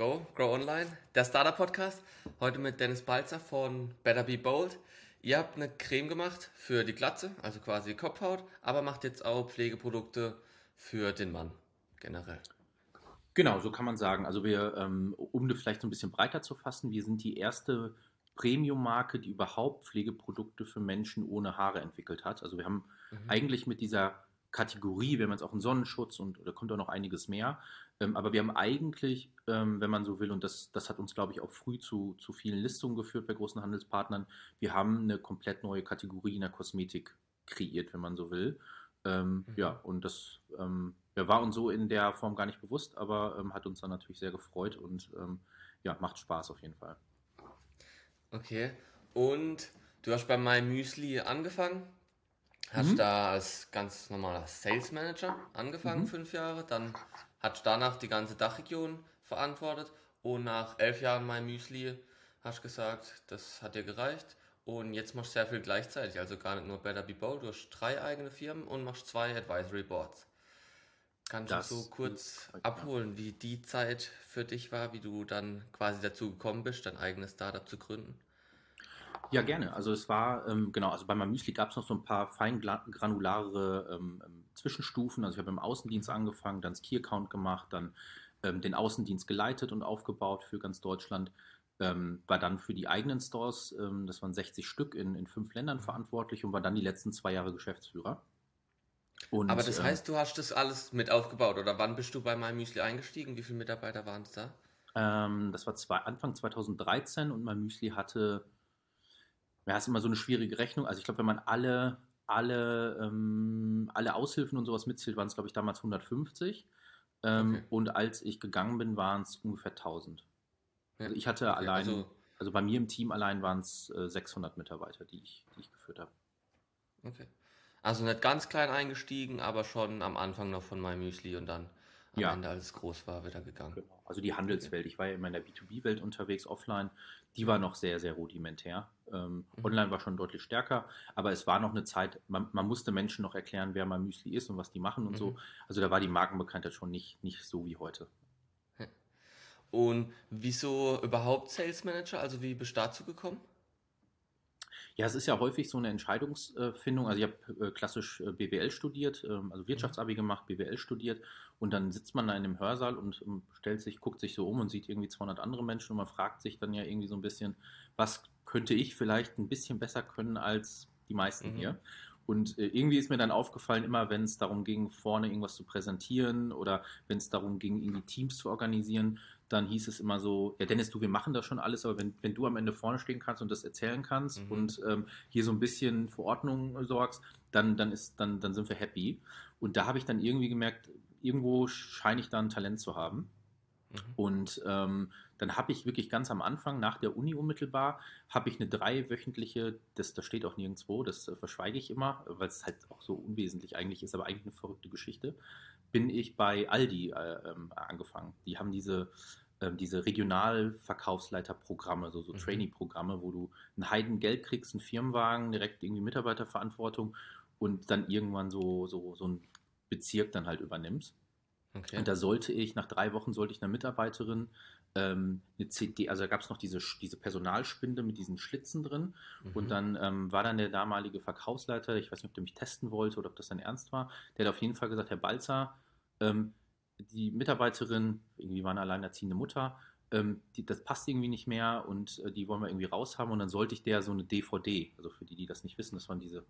Go, Grow Online, der Startup Podcast. Heute mit Dennis Balzer von Better Be Bold. Ihr habt eine Creme gemacht für die Glatze, also quasi Kopfhaut, aber macht jetzt auch Pflegeprodukte für den Mann generell. Genau, so kann man sagen. Also wir, ähm, um das vielleicht so ein bisschen breiter zu fassen, wir sind die erste Premium-Marke, die überhaupt Pflegeprodukte für Menschen ohne Haare entwickelt hat. Also wir haben mhm. eigentlich mit dieser Kategorie, wir haben jetzt auch einen Sonnenschutz und da kommt auch noch einiges mehr. Ähm, aber wir haben eigentlich, ähm, wenn man so will, und das, das hat uns, glaube ich, auch früh zu, zu vielen Listungen geführt bei großen Handelspartnern, wir haben eine komplett neue Kategorie in der Kosmetik kreiert, wenn man so will. Ähm, mhm. Ja, und das ähm, ja, war uns so in der Form gar nicht bewusst, aber ähm, hat uns dann natürlich sehr gefreut und ähm, ja, macht Spaß auf jeden Fall. Okay, und du hast bei My Müsli angefangen Hast mhm. da als ganz normaler Sales Manager angefangen, mhm. fünf Jahre. Dann hast danach die ganze Dachregion verantwortet. Und nach elf Jahren mein Müsli hast du gesagt, das hat dir gereicht. Und jetzt machst du sehr viel gleichzeitig. Also gar nicht nur Better Be Bold. Du hast drei eigene Firmen und machst zwei Advisory Boards. Kannst das du so kurz abholen, wie die Zeit für dich war, wie du dann quasi dazu gekommen bist, dein eigenes Startup zu gründen? Ja, gerne. Also es war, ähm, genau, also bei meinem Müsli gab es noch so ein paar fein granulare ähm, ähm, Zwischenstufen. Also ich habe im Außendienst angefangen, dann das Key-Account gemacht, dann ähm, den Außendienst geleitet und aufgebaut für ganz Deutschland. Ähm, war dann für die eigenen Stores, ähm, das waren 60 Stück in, in fünf Ländern mhm. verantwortlich und war dann die letzten zwei Jahre Geschäftsführer. Und, Aber das heißt, du hast das alles mit aufgebaut oder wann bist du bei MyMüsli eingestiegen? Wie viele Mitarbeiter waren es da? das war zwei, Anfang 2013 und MyMüsli hatte ja, ist immer so eine schwierige Rechnung. Also ich glaube, wenn man alle, alle, ähm, alle Aushilfen und sowas mitzählt, waren es, glaube ich, damals 150. Ähm, okay. Und als ich gegangen bin, waren es ungefähr 1000. Ja. Also ich hatte okay, allein, also, also, bei mir im Team allein waren es äh, 600 Mitarbeiter, die ich, die ich geführt habe. Okay. Also nicht ganz klein eingestiegen, aber schon am Anfang noch von MyMüsli und dann am ja. Ende, als es groß war, wieder gegangen. Genau. Also die Handelswelt. Ich war ja immer in der B2B-Welt unterwegs, offline. Die war noch sehr, sehr rudimentär. Ähm, mhm. Online war schon deutlich stärker, aber es war noch eine Zeit, man, man musste Menschen noch erklären, wer mal Müsli ist und was die machen und mhm. so. Also da war die Markenbekanntheit schon nicht, nicht so wie heute. Und wieso überhaupt Sales Manager? Also wie bist du dazu gekommen? Ja, es ist ja häufig so eine Entscheidungsfindung. Also ich habe äh, klassisch äh, BWL studiert, ähm, also Wirtschaftsabi gemacht, BWL studiert und dann sitzt man da in dem Hörsaal und ähm, stellt sich, guckt sich so um und sieht irgendwie 200 andere Menschen und man fragt sich dann ja irgendwie so ein bisschen, was könnte ich vielleicht ein bisschen besser können als die meisten mhm. hier? Und äh, irgendwie ist mir dann aufgefallen, immer wenn es darum ging, vorne irgendwas zu präsentieren oder wenn es darum ging, irgendwie Teams zu organisieren, dann hieß es immer so, ja Dennis, du, wir machen das schon alles, aber wenn, wenn du am Ende vorne stehen kannst und das erzählen kannst mhm. und ähm, hier so ein bisschen für Ordnung sorgst, dann, dann, ist, dann, dann sind wir happy. Und da habe ich dann irgendwie gemerkt, irgendwo scheine ich da ein Talent zu haben. Mhm. Und ähm, dann habe ich wirklich ganz am Anfang, nach der Uni unmittelbar, habe ich eine dreiwöchentliche, das, das steht auch nirgendwo, das äh, verschweige ich immer, weil es halt auch so unwesentlich eigentlich ist, aber eigentlich eine verrückte Geschichte, bin ich bei Aldi äh, ähm, angefangen. Die haben diese ähm, diese Regionalverkaufsleiterprogramme, so, so mhm. Trainee-Programme, wo du ein Heidengeld kriegst, einen Firmenwagen, direkt irgendwie Mitarbeiterverantwortung und dann irgendwann so, so, so ein Bezirk dann halt übernimmst. Okay. Und da sollte ich, nach drei Wochen sollte ich einer Mitarbeiterin ähm, eine CD, also da gab es noch diese, diese Personalspinde mit diesen Schlitzen drin. Mhm. Und dann ähm, war dann der damalige Verkaufsleiter, ich weiß nicht, ob der mich testen wollte oder ob das dann ernst war, der hat auf jeden Fall gesagt, Herr Balzer, ähm, die Mitarbeiterin, irgendwie war eine alleinerziehende Mutter, ähm, die, das passt irgendwie nicht mehr und äh, die wollen wir irgendwie raushaben und dann sollte ich der so eine DVD, also für die, die das nicht wissen, das waren diese,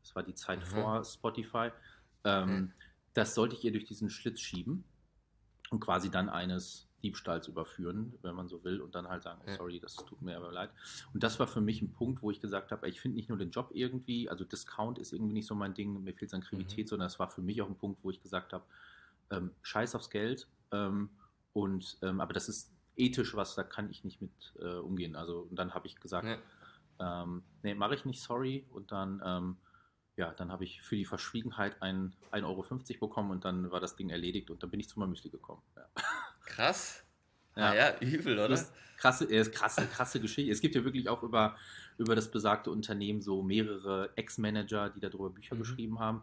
das war die Zeit mhm. vor Spotify, ähm, mhm. das sollte ich ihr durch diesen Schlitz schieben und quasi dann eines Diebstahls überführen, wenn man so will, und dann halt sagen, oh, sorry, das tut mir aber leid. Und das war für mich ein Punkt, wo ich gesagt habe, ich finde nicht nur den Job irgendwie, also Discount ist irgendwie nicht so mein Ding, mir fehlt es an Kreativität, mhm. sondern es war für mich auch ein Punkt, wo ich gesagt habe, ähm, scheiß aufs Geld. Ähm, und, ähm, aber das ist ethisch was, da kann ich nicht mit äh, umgehen. Also, und dann habe ich gesagt, ja. ähm, nee, mache ich nicht, sorry. Und dann, ähm, ja, dann habe ich für die Verschwiegenheit 1,50 Euro bekommen und dann war das Ding erledigt und dann bin ich zu meinem Müsli gekommen. Ja. Krass. Ja. Ah, ja, übel, oder? Das krasse, äh, krasse, krasse Geschichte. Es gibt ja wirklich auch über, über das besagte Unternehmen so mehrere Ex-Manager, die darüber Bücher mhm. geschrieben haben.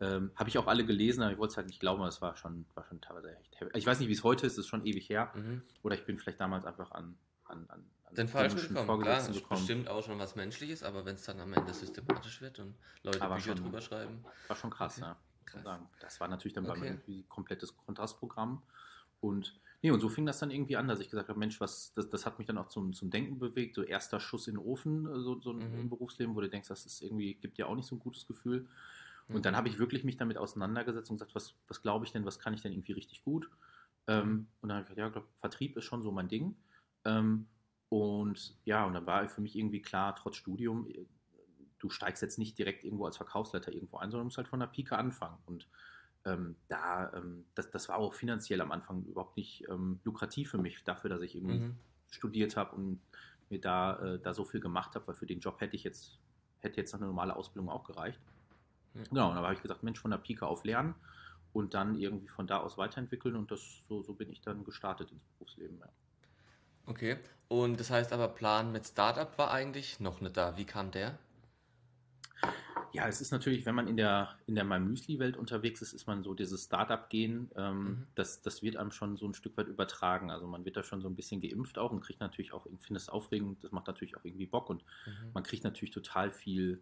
Ähm, Habe ich auch alle gelesen, aber ich wollte es halt nicht glauben, das war schon, war schon teilweise echt heavy. Ich weiß nicht, wie es heute ist, es ist schon ewig her. Mhm. Oder ich bin vielleicht damals einfach an, an, an, den falschen gekommen. Klar, ist bestimmt auch schon was Menschliches, aber wenn es dann am Ende systematisch wird und Leute aber Bücher schon, drüber schreiben. War schon krass, okay. ja. Krass. Das war natürlich dann okay. bei mir ein komplettes Kontrastprogramm. Und Nee, und so fing das dann irgendwie an, dass ich gesagt habe, Mensch, was, das, das hat mich dann auch zum, zum Denken bewegt, so erster Schuss in den Ofen, äh, so, so mhm. im Berufsleben, wo du denkst, das ist irgendwie, gibt ja auch nicht so ein gutes Gefühl. Und mhm. dann habe ich wirklich mich damit auseinandergesetzt und gesagt, was, was glaube ich denn, was kann ich denn irgendwie richtig gut? Ähm, mhm. und dann habe ich gesagt, ja, glaub, Vertrieb ist schon so mein Ding. Ähm, und ja, und dann war für mich irgendwie klar, trotz Studium, äh, du steigst jetzt nicht direkt irgendwo als Verkaufsleiter irgendwo ein, sondern musst halt von der Pike anfangen. Und ähm, da, ähm, das, das war auch finanziell am Anfang überhaupt nicht ähm, lukrativ für mich, dafür, dass ich irgendwie mhm. studiert habe und mir da, äh, da so viel gemacht habe, weil für den Job hätte ich jetzt, hätte jetzt noch eine normale Ausbildung auch gereicht. Mhm. Genau, und da habe ich gesagt, Mensch, von der Pike auf lernen und dann irgendwie von da aus weiterentwickeln und das so, so bin ich dann gestartet ins Berufsleben. Ja. Okay, und das heißt aber, Plan mit Startup war eigentlich noch nicht da. Wie kam der? Ja, es ist natürlich, wenn man in der, in der Müsli-Welt unterwegs ist, ist man so dieses Startup-Gehen, ähm, mhm. das, das wird einem schon so ein Stück weit übertragen. Also man wird da schon so ein bisschen geimpft auch und kriegt natürlich auch, ich finde es aufregend, das macht natürlich auch irgendwie Bock und mhm. man kriegt natürlich total viel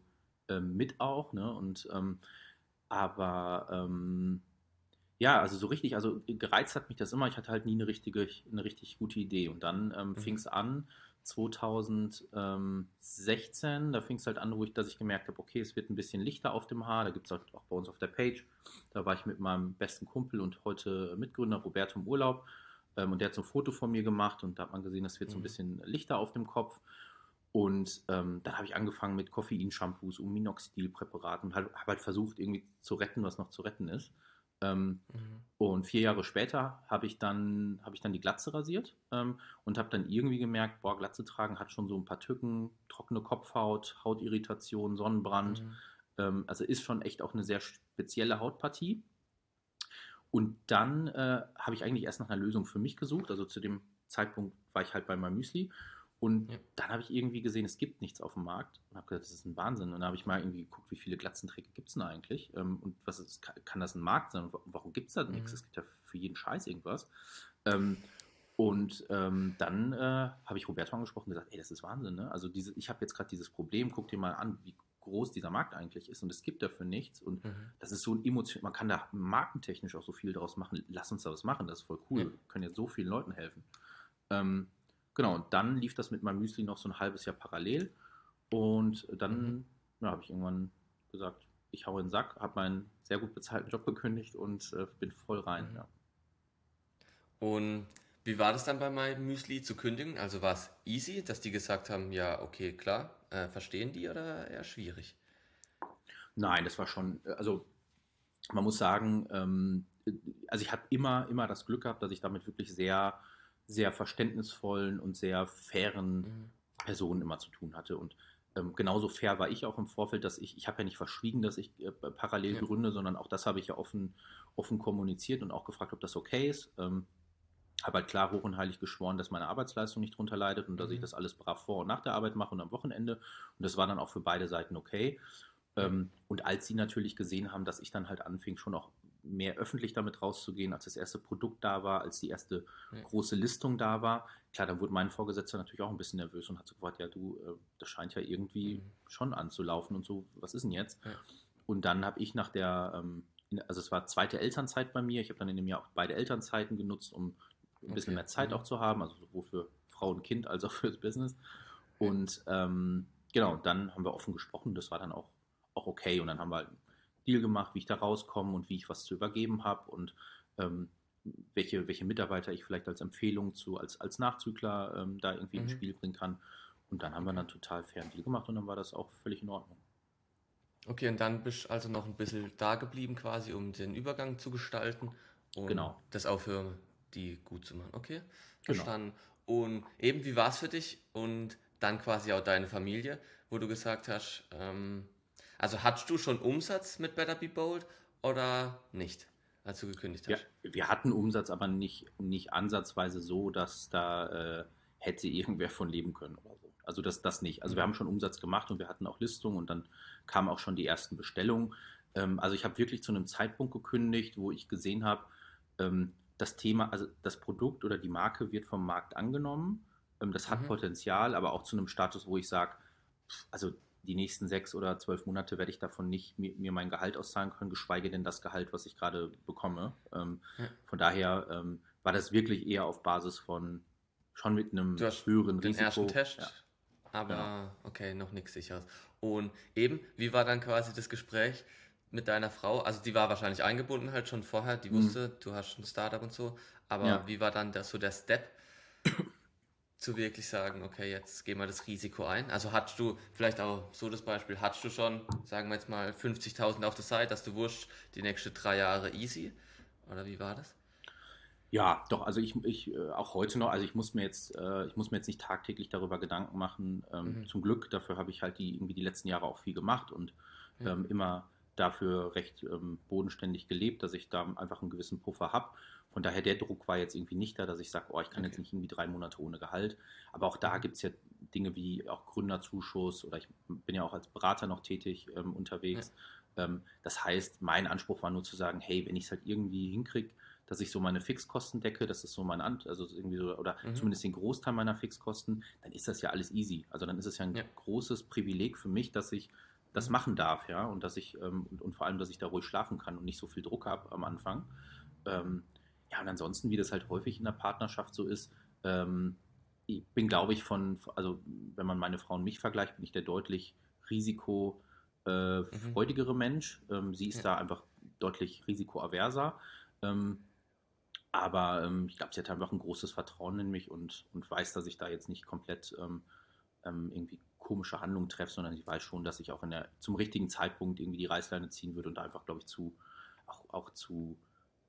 ähm, mit auch, ne? Und ähm, aber ähm, ja, also so richtig, also gereizt hat mich das immer. Ich hatte halt nie eine richtige, eine richtig gute Idee. Und dann ähm, mhm. fing es an, 2016, da fing es halt an, wo ich, dass ich gemerkt habe, okay, es wird ein bisschen lichter auf dem Haar. Da gibt es halt auch bei uns auf der Page. Da war ich mit meinem besten Kumpel und heute Mitgründer Roberto im Urlaub. Ähm, und der hat so ein Foto von mir gemacht und da hat man gesehen, es wird mhm. so ein mhm. bisschen lichter auf dem Kopf. Und ähm, dann habe ich angefangen mit Koffeinshampoos und Minoxidilpräparaten und habe halt versucht, irgendwie zu retten, was noch zu retten ist. Ähm, mhm. Und vier Jahre später habe ich, dann, hab ich dann die Glatze rasiert ähm, und habe dann irgendwie gemerkt, boah, Glatze tragen hat schon so ein paar Tücken, trockene Kopfhaut, Hautirritation, Sonnenbrand. Mhm. Ähm, also ist schon echt auch eine sehr spezielle Hautpartie. Und dann äh, habe ich eigentlich erst nach einer Lösung für mich gesucht. Also zu dem Zeitpunkt war ich halt bei meinem Müsli und ja. dann habe ich irgendwie gesehen, es gibt nichts auf dem Markt und habe gedacht, das ist ein Wahnsinn. Und dann habe ich mal irgendwie geguckt, wie viele Glatzenträger gibt es denn eigentlich? Ähm, und was ist, kann das ein Markt sein? Warum gibt es da nichts? Mhm. Es gibt ja für jeden Scheiß irgendwas. Ähm, und ähm, dann äh, habe ich Roberto angesprochen und gesagt, ey, das ist Wahnsinn. Ne? Also diese, ich habe jetzt gerade dieses Problem, guck dir mal an, wie groß dieser Markt eigentlich ist und es gibt dafür nichts. Und mhm. das ist so ein Emotion, man kann da markentechnisch auch so viel daraus machen. Lass uns da was machen, das ist voll cool. Ja. Wir können jetzt so vielen Leuten helfen. Ähm, Genau, und dann lief das mit meinem Müsli noch so ein halbes Jahr parallel. Und dann mhm. ja, habe ich irgendwann gesagt, ich hau in den Sack, habe meinen sehr gut bezahlten Job gekündigt und äh, bin voll rein. Mhm. Ja. Und wie war das dann bei meinem Müsli zu kündigen? Also war es easy, dass die gesagt haben, ja, okay, klar, äh, verstehen die oder eher schwierig? Nein, das war schon, also man muss sagen, ähm, also ich habe immer, immer das Glück gehabt, dass ich damit wirklich sehr sehr verständnisvollen und sehr fairen mhm. Personen immer zu tun hatte. Und ähm, genauso fair war ich auch im Vorfeld, dass ich, ich habe ja nicht verschwiegen, dass ich äh, parallel ja. gründe, sondern auch das habe ich ja offen, offen kommuniziert und auch gefragt, ob das okay ist. Ähm, habe halt klar hoch und heilig geschworen, dass meine Arbeitsleistung nicht drunter leidet und dass mhm. ich das alles brav vor und nach der Arbeit mache und am Wochenende. Und das war dann auch für beide Seiten okay. Ähm, und als sie natürlich gesehen haben, dass ich dann halt anfing, schon auch mehr öffentlich damit rauszugehen, als das erste Produkt da war, als die erste ja. große Listung da war. Klar, dann wurde mein Vorgesetzter natürlich auch ein bisschen nervös und hat so gefragt, ja du, äh, das scheint ja irgendwie mhm. schon anzulaufen und so, was ist denn jetzt? Ja. Und dann habe ich nach der, ähm, also es war zweite Elternzeit bei mir, ich habe dann in dem Jahr auch beide Elternzeiten genutzt, um ein bisschen okay. mehr Zeit mhm. auch zu haben, also sowohl für Frau und Kind als auch fürs Business. Und ähm, genau, dann haben wir offen gesprochen, das war dann auch, auch okay und dann haben wir halt Deal gemacht, wie ich da rauskomme und wie ich was zu übergeben habe und ähm, welche, welche Mitarbeiter ich vielleicht als Empfehlung zu, als, als Nachzügler ähm, da irgendwie mhm. ins Spiel bringen kann. Und dann haben wir dann total fair einen Deal gemacht und dann war das auch völlig in Ordnung. Okay, und dann bist du also noch ein bisschen da geblieben quasi, um den Übergang zu gestalten und genau. das auch für die gut zu machen. Okay, genau. verstanden. Genau. Und eben, wie war es für dich und dann quasi auch deine Familie, wo du gesagt hast, ähm, also hattest du schon Umsatz mit Better Be Bold oder nicht, als du gekündigt hast? Ja, wir hatten Umsatz, aber nicht, nicht ansatzweise so, dass da äh, hätte irgendwer von leben können oder so. Also das, das nicht. Also wir haben schon Umsatz gemacht und wir hatten auch Listungen und dann kamen auch schon die ersten Bestellungen. Ähm, also ich habe wirklich zu einem Zeitpunkt gekündigt, wo ich gesehen habe, ähm, das Thema, also das Produkt oder die Marke wird vom Markt angenommen. Ähm, das hat mhm. Potenzial, aber auch zu einem Status, wo ich sage, also die nächsten sechs oder zwölf Monate werde ich davon nicht mir, mein Gehalt auszahlen können, geschweige denn das Gehalt, was ich gerade bekomme. Ähm, ja. Von daher ähm, war das wirklich eher auf Basis von schon mit einem höheren den Risiko. Ersten Test, ja. aber ja. okay, noch nichts sicheres. Und eben, wie war dann quasi das Gespräch mit deiner Frau? Also die war wahrscheinlich eingebunden halt schon vorher, die mhm. wusste, mhm. du hast ein Startup und so, aber wie war dann das, so der Step? Zu wirklich sagen, okay, jetzt gehen wir das Risiko ein? Also hattest du, vielleicht auch so das Beispiel, hattest du schon, sagen wir jetzt mal, 50.000 auf der Seite, dass du wurscht, die nächsten drei Jahre easy? Oder wie war das? Ja, doch, also ich, ich äh, auch heute noch, also ich muss mir jetzt, äh, ich muss mir jetzt nicht tagtäglich darüber Gedanken machen. Ähm, mhm. Zum Glück, dafür habe ich halt die irgendwie die letzten Jahre auch viel gemacht und ähm, immer dafür recht ähm, bodenständig gelebt, dass ich da einfach einen gewissen Puffer habe. Von daher, der Druck war jetzt irgendwie nicht da, dass ich sage, oh, ich kann okay. jetzt nicht irgendwie drei Monate ohne Gehalt. Aber auch da mhm. gibt es ja Dinge wie auch Gründerzuschuss oder ich bin ja auch als Berater noch tätig ähm, unterwegs. Ja. Ähm, das heißt, mein Anspruch war nur zu sagen, hey, wenn ich es halt irgendwie hinkriege, dass ich so meine Fixkosten decke, das ist so mein Ant, also irgendwie so, oder mhm. zumindest den Großteil meiner Fixkosten, dann ist das ja alles easy. Also dann ist es ja ein ja. großes Privileg für mich, dass ich das mhm. machen darf, ja, und dass ich, ähm, und, und, vor allem, dass ich da ruhig schlafen kann und nicht so viel Druck habe am Anfang. Ähm, ja, und ansonsten, wie das halt häufig in der Partnerschaft so ist, ähm, ich bin, glaube ich, von, also wenn man meine Frau und mich vergleicht, bin ich der deutlich risikofreudigere äh, mhm. Mensch. Ähm, sie ist ja. da einfach deutlich risikoaverser. Ähm, aber ähm, ich glaube, sie hat einfach ein großes Vertrauen in mich und, und weiß, dass ich da jetzt nicht komplett irgendwie komische Handlungen treffe, sondern ich weiß schon, dass ich auch in der, zum richtigen Zeitpunkt irgendwie die Reißleine ziehen würde und einfach, glaube ich, zu, auch, auch zu,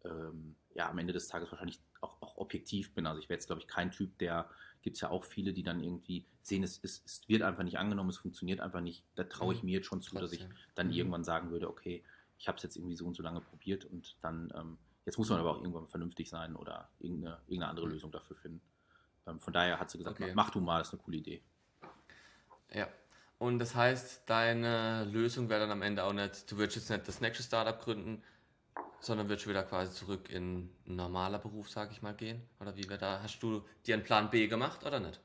ähm, ja, am Ende des Tages wahrscheinlich auch, auch objektiv bin. Also ich wäre jetzt, glaube ich, kein Typ, der, gibt es ja auch viele, die dann irgendwie sehen, es, es, es, wird einfach nicht angenommen, es funktioniert einfach nicht. Da traue ich mhm. mir jetzt schon zu, dass ich dann mhm. irgendwann sagen würde, okay, ich habe es jetzt irgendwie so und so lange probiert und dann, ähm, jetzt muss man aber auch irgendwann vernünftig sein oder irgendeine, irgendeine andere mhm. Lösung dafür finden. Ähm, von daher hat sie gesagt, okay. mach du mal, das ist eine coole Idee. Ja. Und das heißt, deine Lösung wäre dann am Ende auch nicht, du würdest jetzt nicht das nächste Startup gründen, sondern würdest wieder quasi zurück in ein normaler Beruf, sag ich mal, gehen? Oder wie wäre da? Hast du dir einen Plan B gemacht oder nicht?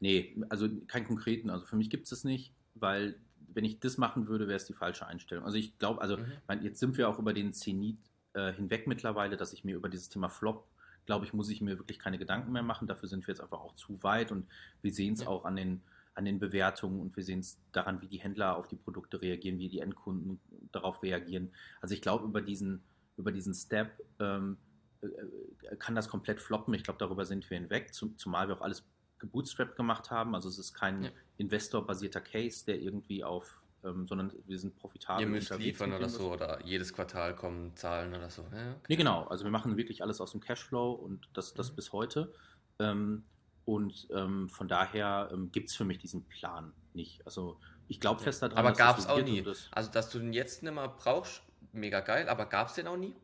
Nee, also keinen konkreten. Also für mich gibt es das nicht, weil wenn ich das machen würde, wäre es die falsche Einstellung. Also ich glaube, also mhm. mein, jetzt sind wir auch über den Zenit äh, hinweg mittlerweile, dass ich mir über dieses Thema Flop, glaube ich, muss ich mir wirklich keine Gedanken mehr machen. Dafür sind wir jetzt einfach auch zu weit und wir sehen es ja. auch an den an den Bewertungen und wir sehen es daran, wie die Händler auf die Produkte reagieren, wie die Endkunden darauf reagieren. Also ich glaube, über diesen, über diesen Step ähm, äh, kann das komplett floppen. Ich glaube, darüber sind wir hinweg, zumal wir auch alles gebootstrapped gemacht haben. Also es ist kein ja. investorbasierter Case, der irgendwie auf, ähm, sondern wir sind profitabel. Ihr müsst liefern oder so oder jedes Quartal kommen Zahlen oder so. Ja, okay. Nee, genau. Also wir machen wirklich alles aus dem Cashflow und das, das mhm. bis heute. Ähm, und ähm, von daher ähm, gibt es für mich diesen Plan nicht. Also ich glaube fest daran. Aber gab es auch nie. Das also dass du den jetzt nicht mehr brauchst, mega geil, aber gab es den auch nie?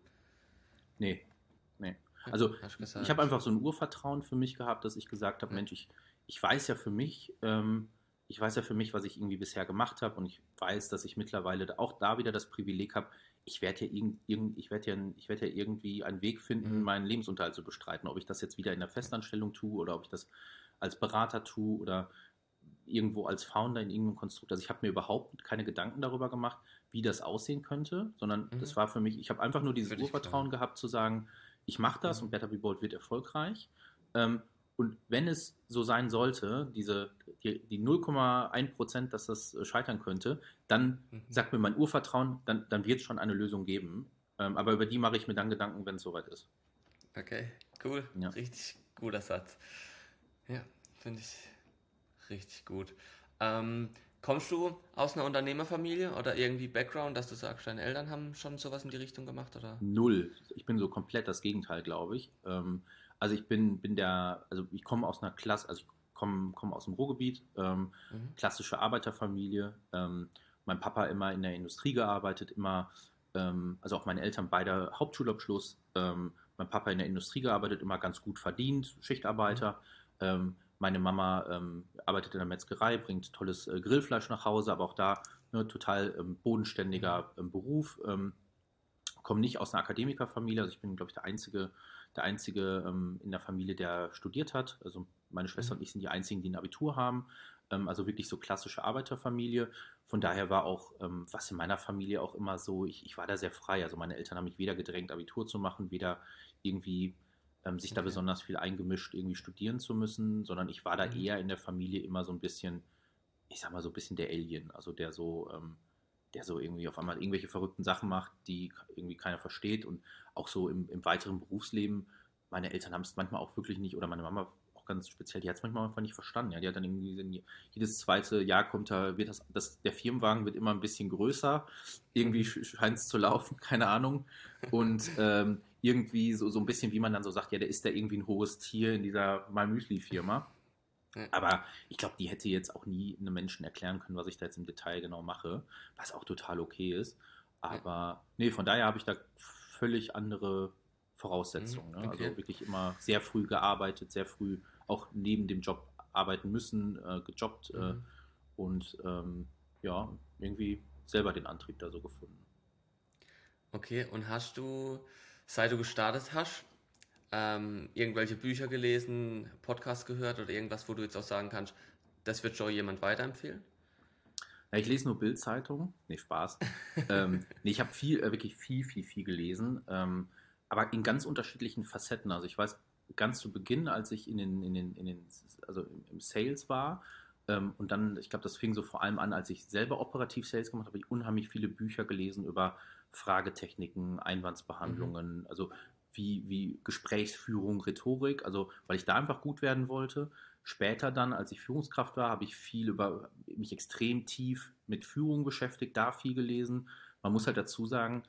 Nee. Nee. Also ich habe einfach so ein Urvertrauen für mich gehabt, dass ich gesagt habe, ja. Mensch, ich, ich weiß ja für mich, ähm, ich weiß ja für mich, was ich irgendwie bisher gemacht habe und ich weiß, dass ich mittlerweile auch da wieder das Privileg habe, ich werde ja, irgend, irgend, ich werd ja, werd ja irgendwie einen Weg finden, mhm. meinen Lebensunterhalt zu bestreiten. Ob ich das jetzt wieder in der Festanstellung tue oder ob ich das als Berater tue oder irgendwo als Founder in irgendeinem Konstrukt. Also ich habe mir überhaupt keine Gedanken darüber gemacht, wie das aussehen könnte, sondern mhm. das war für mich, ich habe einfach nur dieses Urvertrauen gehabt zu sagen, ich mache das mhm. und Better Be Bold wird erfolgreich. Ähm, und wenn es so sein sollte, diese, die, die 0,1 Prozent, dass das äh, scheitern könnte, dann mhm. sagt mir mein Urvertrauen, dann, dann wird es schon eine Lösung geben. Ähm, aber über die mache ich mir dann Gedanken, wenn es soweit ist. Okay, cool. Ja. Richtig guter Satz. Ja, finde ich richtig gut. Ähm, kommst du aus einer Unternehmerfamilie oder irgendwie Background, dass du sagst, deine Eltern haben schon sowas in die Richtung gemacht? Oder? Null. Ich bin so komplett das Gegenteil, glaube ich. Ähm, also ich bin, bin der, also ich komme aus einer Klasse, also ich komme komm aus dem Ruhrgebiet, ähm, mhm. klassische Arbeiterfamilie. Ähm, mein Papa immer in der Industrie gearbeitet, immer, ähm, also auch meine Eltern beide Hauptschulabschluss. Ähm, mein Papa in der Industrie gearbeitet, immer ganz gut verdient, Schichtarbeiter. Mhm. Ähm, Meine Mama arbeitet in der Metzgerei, bringt tolles äh, Grillfleisch nach Hause, aber auch da ne, total bodenständiger ähm, Beruf. Komme nicht aus einer Akademikerfamilie, also ich bin, glaube ich, der Einzige, der Einzige ähm, in der Familie, der studiert hat. Also meine Schwester mhm. und ich sind die Einzigen, die ein Abitur haben. Ähm, also wirklich so klassische Arbeiterfamilie. Von daher war auch, ähm, was in meiner Familie auch immer so, ich, ich war da sehr frei. Also meine Eltern haben mich weder gedrängt, Abitur zu machen, weder irgendwie ähm, sich okay. da besonders viel eingemischt, irgendwie studieren zu müssen, sondern ich war da mhm. eher in der Familie immer so ein bisschen, ich sag mal so ein bisschen der Alien, also der so, ähm, der so irgendwie auf einmal irgendwelche verrückten Sachen macht, die irgendwie keiner versteht und auch so im, im weiteren Berufsleben. Meine Eltern haben es manchmal auch wirklich nicht, oder meine Mama auch ganz speziell, die hat es manchmal einfach nicht verstanden. Ja, die hat dann irgendwie jedes zweite Jahr kommt da, wird das, das, der Firmenwagen wird immer ein bisschen größer. Irgendwie scheint es zu laufen, keine Ahnung. Und ähm, irgendwie so, so ein bisschen, wie man dann so sagt, ja, der ist da irgendwie ein hohes Tier in dieser Malmüsli-Firma. Aber ich glaube, die hätte jetzt auch nie einem Menschen erklären können, was ich da jetzt im Detail genau mache, was auch total okay ist. Aber nee, von daher habe ich da völlig andere Voraussetzungen. Mhm, ne? Also wirklich immer sehr früh gearbeitet, sehr früh auch neben dem Job arbeiten müssen, äh, gejobbt äh, mhm. äh, und ähm, ja, irgendwie selber den Antrieb da so gefunden. Okay, und hast du, seit du gestartet hast, ähm, irgendwelche Bücher gelesen, Podcasts gehört oder irgendwas, wo du jetzt auch sagen kannst, das wird schon jemand weiterempfehlen? Ja, ich lese nur Bildzeitungen. Nee, Spaß. ähm, nee, ich habe viel, äh, wirklich viel, viel, viel gelesen. Ähm, aber in ganz unterschiedlichen Facetten. Also ich weiß ganz zu Beginn, als ich in den, in den, in den also im Sales war, ähm, und dann, ich glaube, das fing so vor allem an, als ich selber operativ Sales gemacht habe, habe ich unheimlich viele Bücher gelesen über Fragetechniken, Einwandsbehandlungen, mhm. also wie, wie Gesprächsführung, Rhetorik, also weil ich da einfach gut werden wollte. Später dann, als ich Führungskraft war, habe ich viel über mich extrem tief mit Führung beschäftigt, da viel gelesen. Man muss halt dazu sagen,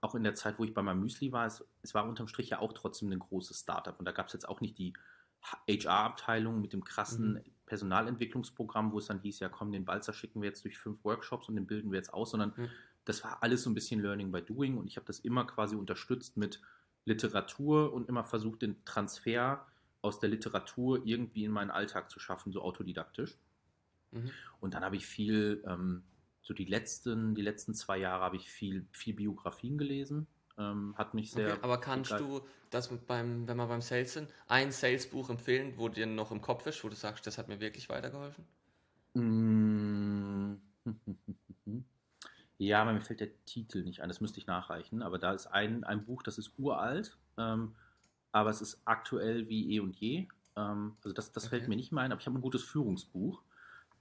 auch in der Zeit, wo ich bei meinem Müsli war, es, es war unterm Strich ja auch trotzdem ein großes Startup. Und da gab es jetzt auch nicht die HR-Abteilung mit dem krassen mhm. Personalentwicklungsprogramm, wo es dann hieß, ja komm, den Balzer schicken wir jetzt durch fünf Workshops und den bilden wir jetzt aus, sondern mhm. das war alles so ein bisschen Learning by Doing und ich habe das immer quasi unterstützt mit Literatur und immer versucht, den Transfer aus der Literatur irgendwie in meinen Alltag zu schaffen, so autodidaktisch. Mhm. Und dann habe ich viel, ähm, so die letzten, die letzten zwei Jahre habe ich viel, viel Biografien gelesen. Ähm, hat mich sehr. Okay, aber kannst du das beim, wenn wir beim Sales sind, ein Sales-Buch empfehlen, wo dir noch im Kopf ist, wo du sagst, das hat mir wirklich weitergeholfen? Mm. Ja, mir fällt der Titel nicht ein, das müsste ich nachreichen. Aber da ist ein, ein Buch, das ist uralt, ähm, aber es ist aktuell wie eh und je. Ähm, also das, das okay. fällt mir nicht mehr ein, aber ich habe ein gutes Führungsbuch.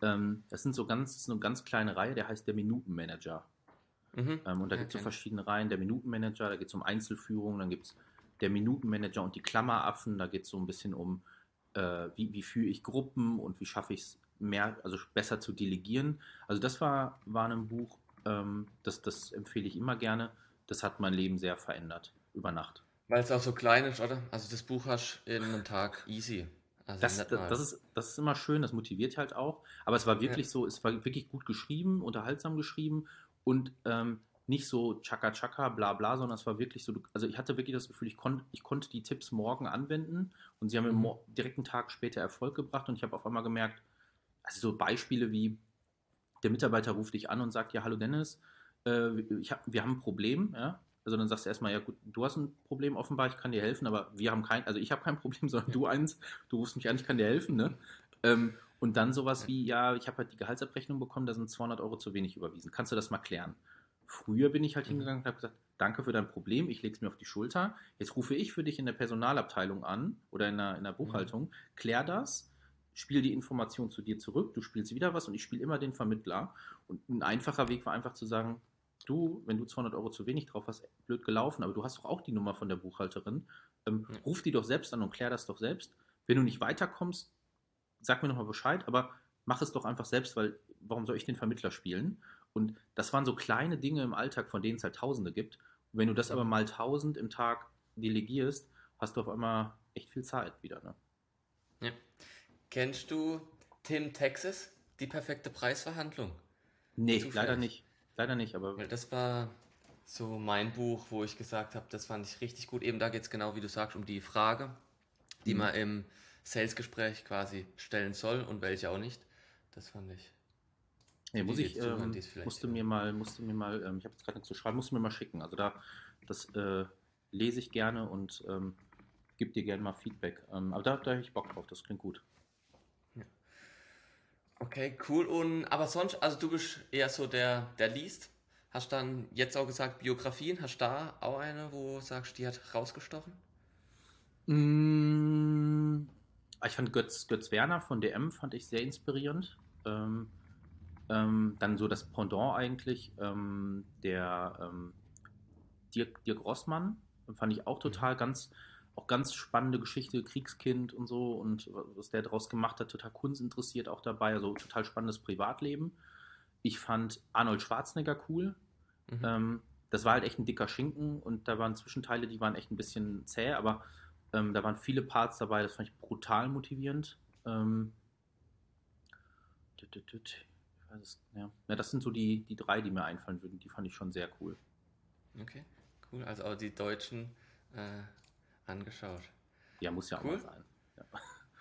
Ähm, das sind so ganz, das ist eine ganz kleine Reihe, der heißt der Minutenmanager. Mhm. Ähm, und da gibt es so verschiedene Reihen. Der Minutenmanager, da geht es um Einzelführung, dann gibt es der Minutenmanager und die Klammeraffen, da geht es so ein bisschen um, äh, wie, wie führe ich Gruppen und wie schaffe ich es mehr, also besser zu delegieren. Also das war, war ein Buch, ähm, das, das empfehle ich immer gerne. Das hat mein Leben sehr verändert über Nacht. Weil es auch so klein ist, oder? Also das Buch hast du in einem Tag easy. Also das, das, das, ist, das ist immer schön, das motiviert halt auch. Aber es war wirklich ja. so, es war wirklich gut geschrieben, unterhaltsam geschrieben und ähm, nicht so tschakka tschakka, bla bla, sondern es war wirklich so, also ich hatte wirklich das Gefühl, ich, kon, ich konnte die Tipps morgen anwenden und sie haben mhm. mir direkt einen Tag später Erfolg gebracht und ich habe auf einmal gemerkt, also so Beispiele wie, der Mitarbeiter ruft dich an und sagt, ja, hallo Dennis, äh, hab, wir haben ein Problem, ja. Also dann sagst du erstmal, ja gut, du hast ein Problem offenbar, ich kann dir helfen, aber wir haben kein, also ich habe kein Problem, sondern du eins, du rufst mich an, ich kann dir helfen, ne? Ähm, und dann sowas wie, ja, ich habe halt die Gehaltsabrechnung bekommen, da sind 200 Euro zu wenig überwiesen. Kannst du das mal klären? Früher bin ich halt mhm. hingegangen und habe gesagt, danke für dein Problem, ich lege es mir auf die Schulter. Jetzt rufe ich für dich in der Personalabteilung an oder in der, in der Buchhaltung, klär das spiele die Information zu dir zurück, du spielst wieder was und ich spiele immer den Vermittler. Und ein einfacher Weg war einfach zu sagen, du, wenn du 200 Euro zu wenig drauf hast, blöd gelaufen, aber du hast doch auch die Nummer von der Buchhalterin, ähm, ja. ruf die doch selbst an und klär das doch selbst. Wenn du nicht weiterkommst, sag mir nochmal Bescheid, aber mach es doch einfach selbst, weil warum soll ich den Vermittler spielen? Und das waren so kleine Dinge im Alltag, von denen es halt Tausende gibt. Und wenn du das aber mal tausend im Tag delegierst, hast du auf einmal echt viel Zeit wieder. Ne? Ja. Kennst du Tim Texas, die perfekte Preisverhandlung? Nee, Zufällig? leider nicht. Leider nicht, aber. Das war so mein Buch, wo ich gesagt habe, das fand ich richtig gut. Eben da geht es genau, wie du sagst, um die Frage, die mhm. man im Sales-Gespräch quasi stellen soll und welche auch nicht. Das fand ich. Ja, muss ich, ähm, musste mir mal, musste mir mal, ähm, ich habe jetzt gerade nichts zu schreiben, musste mir mal schicken. Also da, das äh, lese ich gerne und ähm, gebe dir gerne mal Feedback. Ähm, aber da, da habe ich Bock drauf, das klingt gut. Okay, cool. Und aber sonst, also du bist eher so der, der liest. Hast dann jetzt auch gesagt Biografien. Hast du da auch eine, wo du sagst, die hat rausgestochen? Mmh, ich fand Götz, Götz Werner von DM fand ich sehr inspirierend. Ähm, ähm, dann so das Pendant eigentlich, ähm, der ähm, Dirk, Dirk Rossmann, fand ich auch mhm. total ganz, auch ganz spannende Geschichte, Kriegskind und so und was der daraus gemacht hat, total kunstinteressiert auch dabei, also total spannendes Privatleben. Ich fand Arnold Schwarzenegger cool. Mhm. Ähm, das war halt echt ein dicker Schinken und da waren Zwischenteile, die waren echt ein bisschen zäh, aber ähm, da waren viele Parts dabei, das fand ich brutal motivierend. Ähm, das, ja. ja. das sind so die, die drei, die mir einfallen würden. Die fand ich schon sehr cool. Okay, cool. Also auch die Deutschen äh, angeschaut. Ja, muss ja cool. auch mal sein.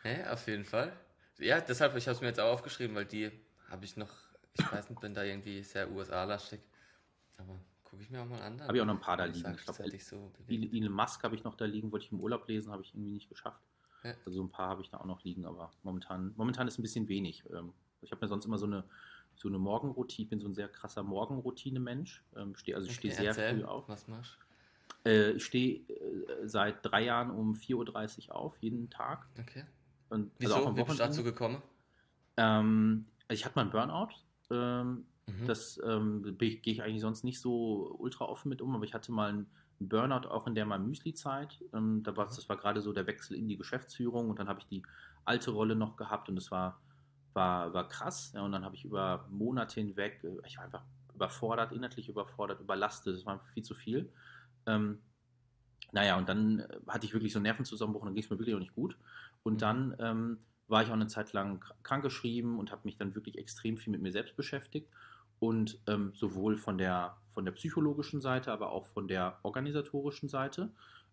Ja. ja, auf jeden Fall. Ja, deshalb, ich habe es mir jetzt auch aufgeschrieben, weil die habe ich noch, ich weiß nicht, bin da irgendwie sehr USA-lastig. Aber gucke ich mir auch mal an. Habe ich auch noch ein paar da liegen. Ich glaube, so Elon Musk habe ich noch da liegen, wollte ich im Urlaub lesen, habe ich irgendwie nicht geschafft. Ja. Also ein paar habe ich da auch noch liegen, aber momentan, momentan ist ein bisschen wenig. Ähm, ich habe mir sonst immer so eine, so eine Morgenroutine, ich bin so ein sehr krasser Morgenroutine-Mensch. Ähm, also ich okay, stehe sehr früh auf. Was machst du? Äh, ich stehe äh, seit drei Jahren um 4.30 Uhr auf, jeden Tag. Okay. Und, Wieso? Also auch am Wie bist du dazu gekommen? Ähm, ich hatte mal einen Burnout. Ähm, mhm. Das ähm, gehe ich eigentlich sonst nicht so ultra offen mit um, aber ich hatte mal einen Burnout auch in der mal Müsli-Zeit. Ähm, da war, mhm. Das war gerade so der Wechsel in die Geschäftsführung und dann habe ich die alte Rolle noch gehabt und das war, war, war krass. Ja, und dann habe ich über Monate hinweg, äh, ich war einfach überfordert, inhaltlich überfordert, überlastet, das war viel zu viel. Ähm, naja, und dann äh, hatte ich wirklich so einen Nervenzusammenbruch und dann ging es mir wirklich auch nicht gut. Und mhm. dann ähm, war ich auch eine Zeit lang krankgeschrieben und habe mich dann wirklich extrem viel mit mir selbst beschäftigt. Und ähm, sowohl von der, von der psychologischen Seite, aber auch von der organisatorischen Seite.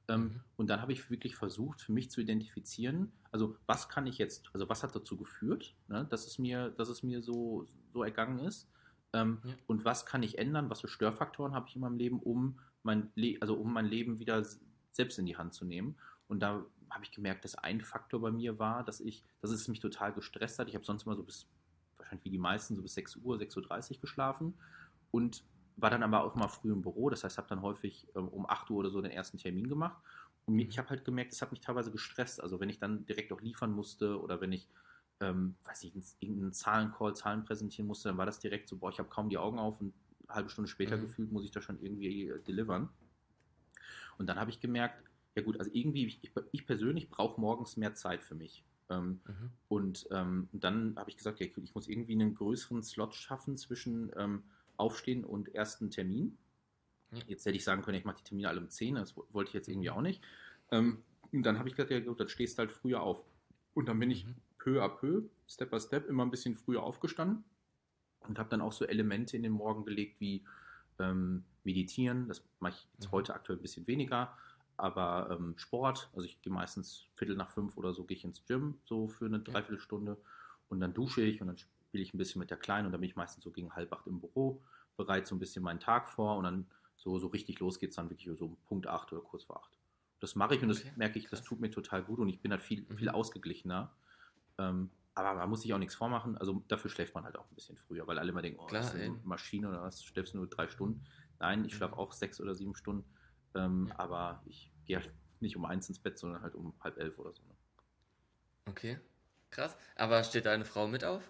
Ähm, mhm. Und dann habe ich wirklich versucht, für mich zu identifizieren, also was kann ich jetzt, also was hat dazu geführt, ne, dass es mir, dass es mir so, so ergangen ist. Ähm, ja. Und was kann ich ändern, was für Störfaktoren habe ich in meinem Leben, um mein, Le also um mein Leben wieder selbst in die Hand zu nehmen. Und da habe ich gemerkt, dass ein Faktor bei mir war, dass ich, dass es mich total gestresst hat. Ich habe sonst immer so bis, wahrscheinlich wie die meisten, so bis 6 Uhr, 6.30 Uhr geschlafen und war dann aber auch mal früh im Büro. Das heißt, habe dann häufig ähm, um 8 Uhr oder so den ersten Termin gemacht. Und ich habe halt gemerkt, es hat mich teilweise gestresst. Also wenn ich dann direkt auch liefern musste oder wenn ich, ähm, weiß ich, irgendeinen Zahlencall, Zahlen präsentieren musste, dann war das direkt so, boah, ich habe kaum die Augen auf und halbe Stunde später mhm. gefühlt, muss ich das schon irgendwie äh, delivern. Und dann habe ich gemerkt, ja gut, also irgendwie, ich, ich persönlich brauche morgens mehr Zeit für mich. Ähm, mhm. Und ähm, dann habe ich gesagt, ja, ich muss irgendwie einen größeren Slot schaffen zwischen ähm, Aufstehen und ersten Termin. Ja. Jetzt hätte ich sagen können, ich mache die Termine alle um 10, das wollte ich jetzt irgendwie mhm. auch nicht. Ähm, und dann habe ich gesagt, ja gut, dann stehst du halt früher auf. Und dann bin ich mhm. peu à peu, Step by Step, immer ein bisschen früher aufgestanden und habe dann auch so Elemente in den Morgen gelegt wie ähm, Meditieren. Das mache ich jetzt mhm. heute aktuell ein bisschen weniger, aber ähm, Sport. Also ich gehe meistens Viertel nach fünf oder so gehe ich ins Gym so für eine Dreiviertelstunde und dann dusche ich und dann spiele ich ein bisschen mit der Kleinen und dann bin ich meistens so gegen halb acht im Büro, bereite so ein bisschen meinen Tag vor und dann so, so richtig los geht es dann wirklich so um Punkt acht oder kurz vor acht. Das mache ich und okay. das merke ich, das tut mir total gut und ich bin halt viel, viel mhm. ausgeglichener. Ähm, aber man muss sich auch nichts vormachen. Also dafür schläft man halt auch ein bisschen früher, weil alle immer denken, oh, Klar, das ist eine Maschine oder was, schläfst du nur drei Stunden. Nein, ich schlafe auch sechs oder sieben Stunden. Ähm, ja. Aber ich gehe halt nicht um eins ins Bett, sondern halt um halb elf oder so. Ne? Okay, krass. Aber steht deine Frau mit auf?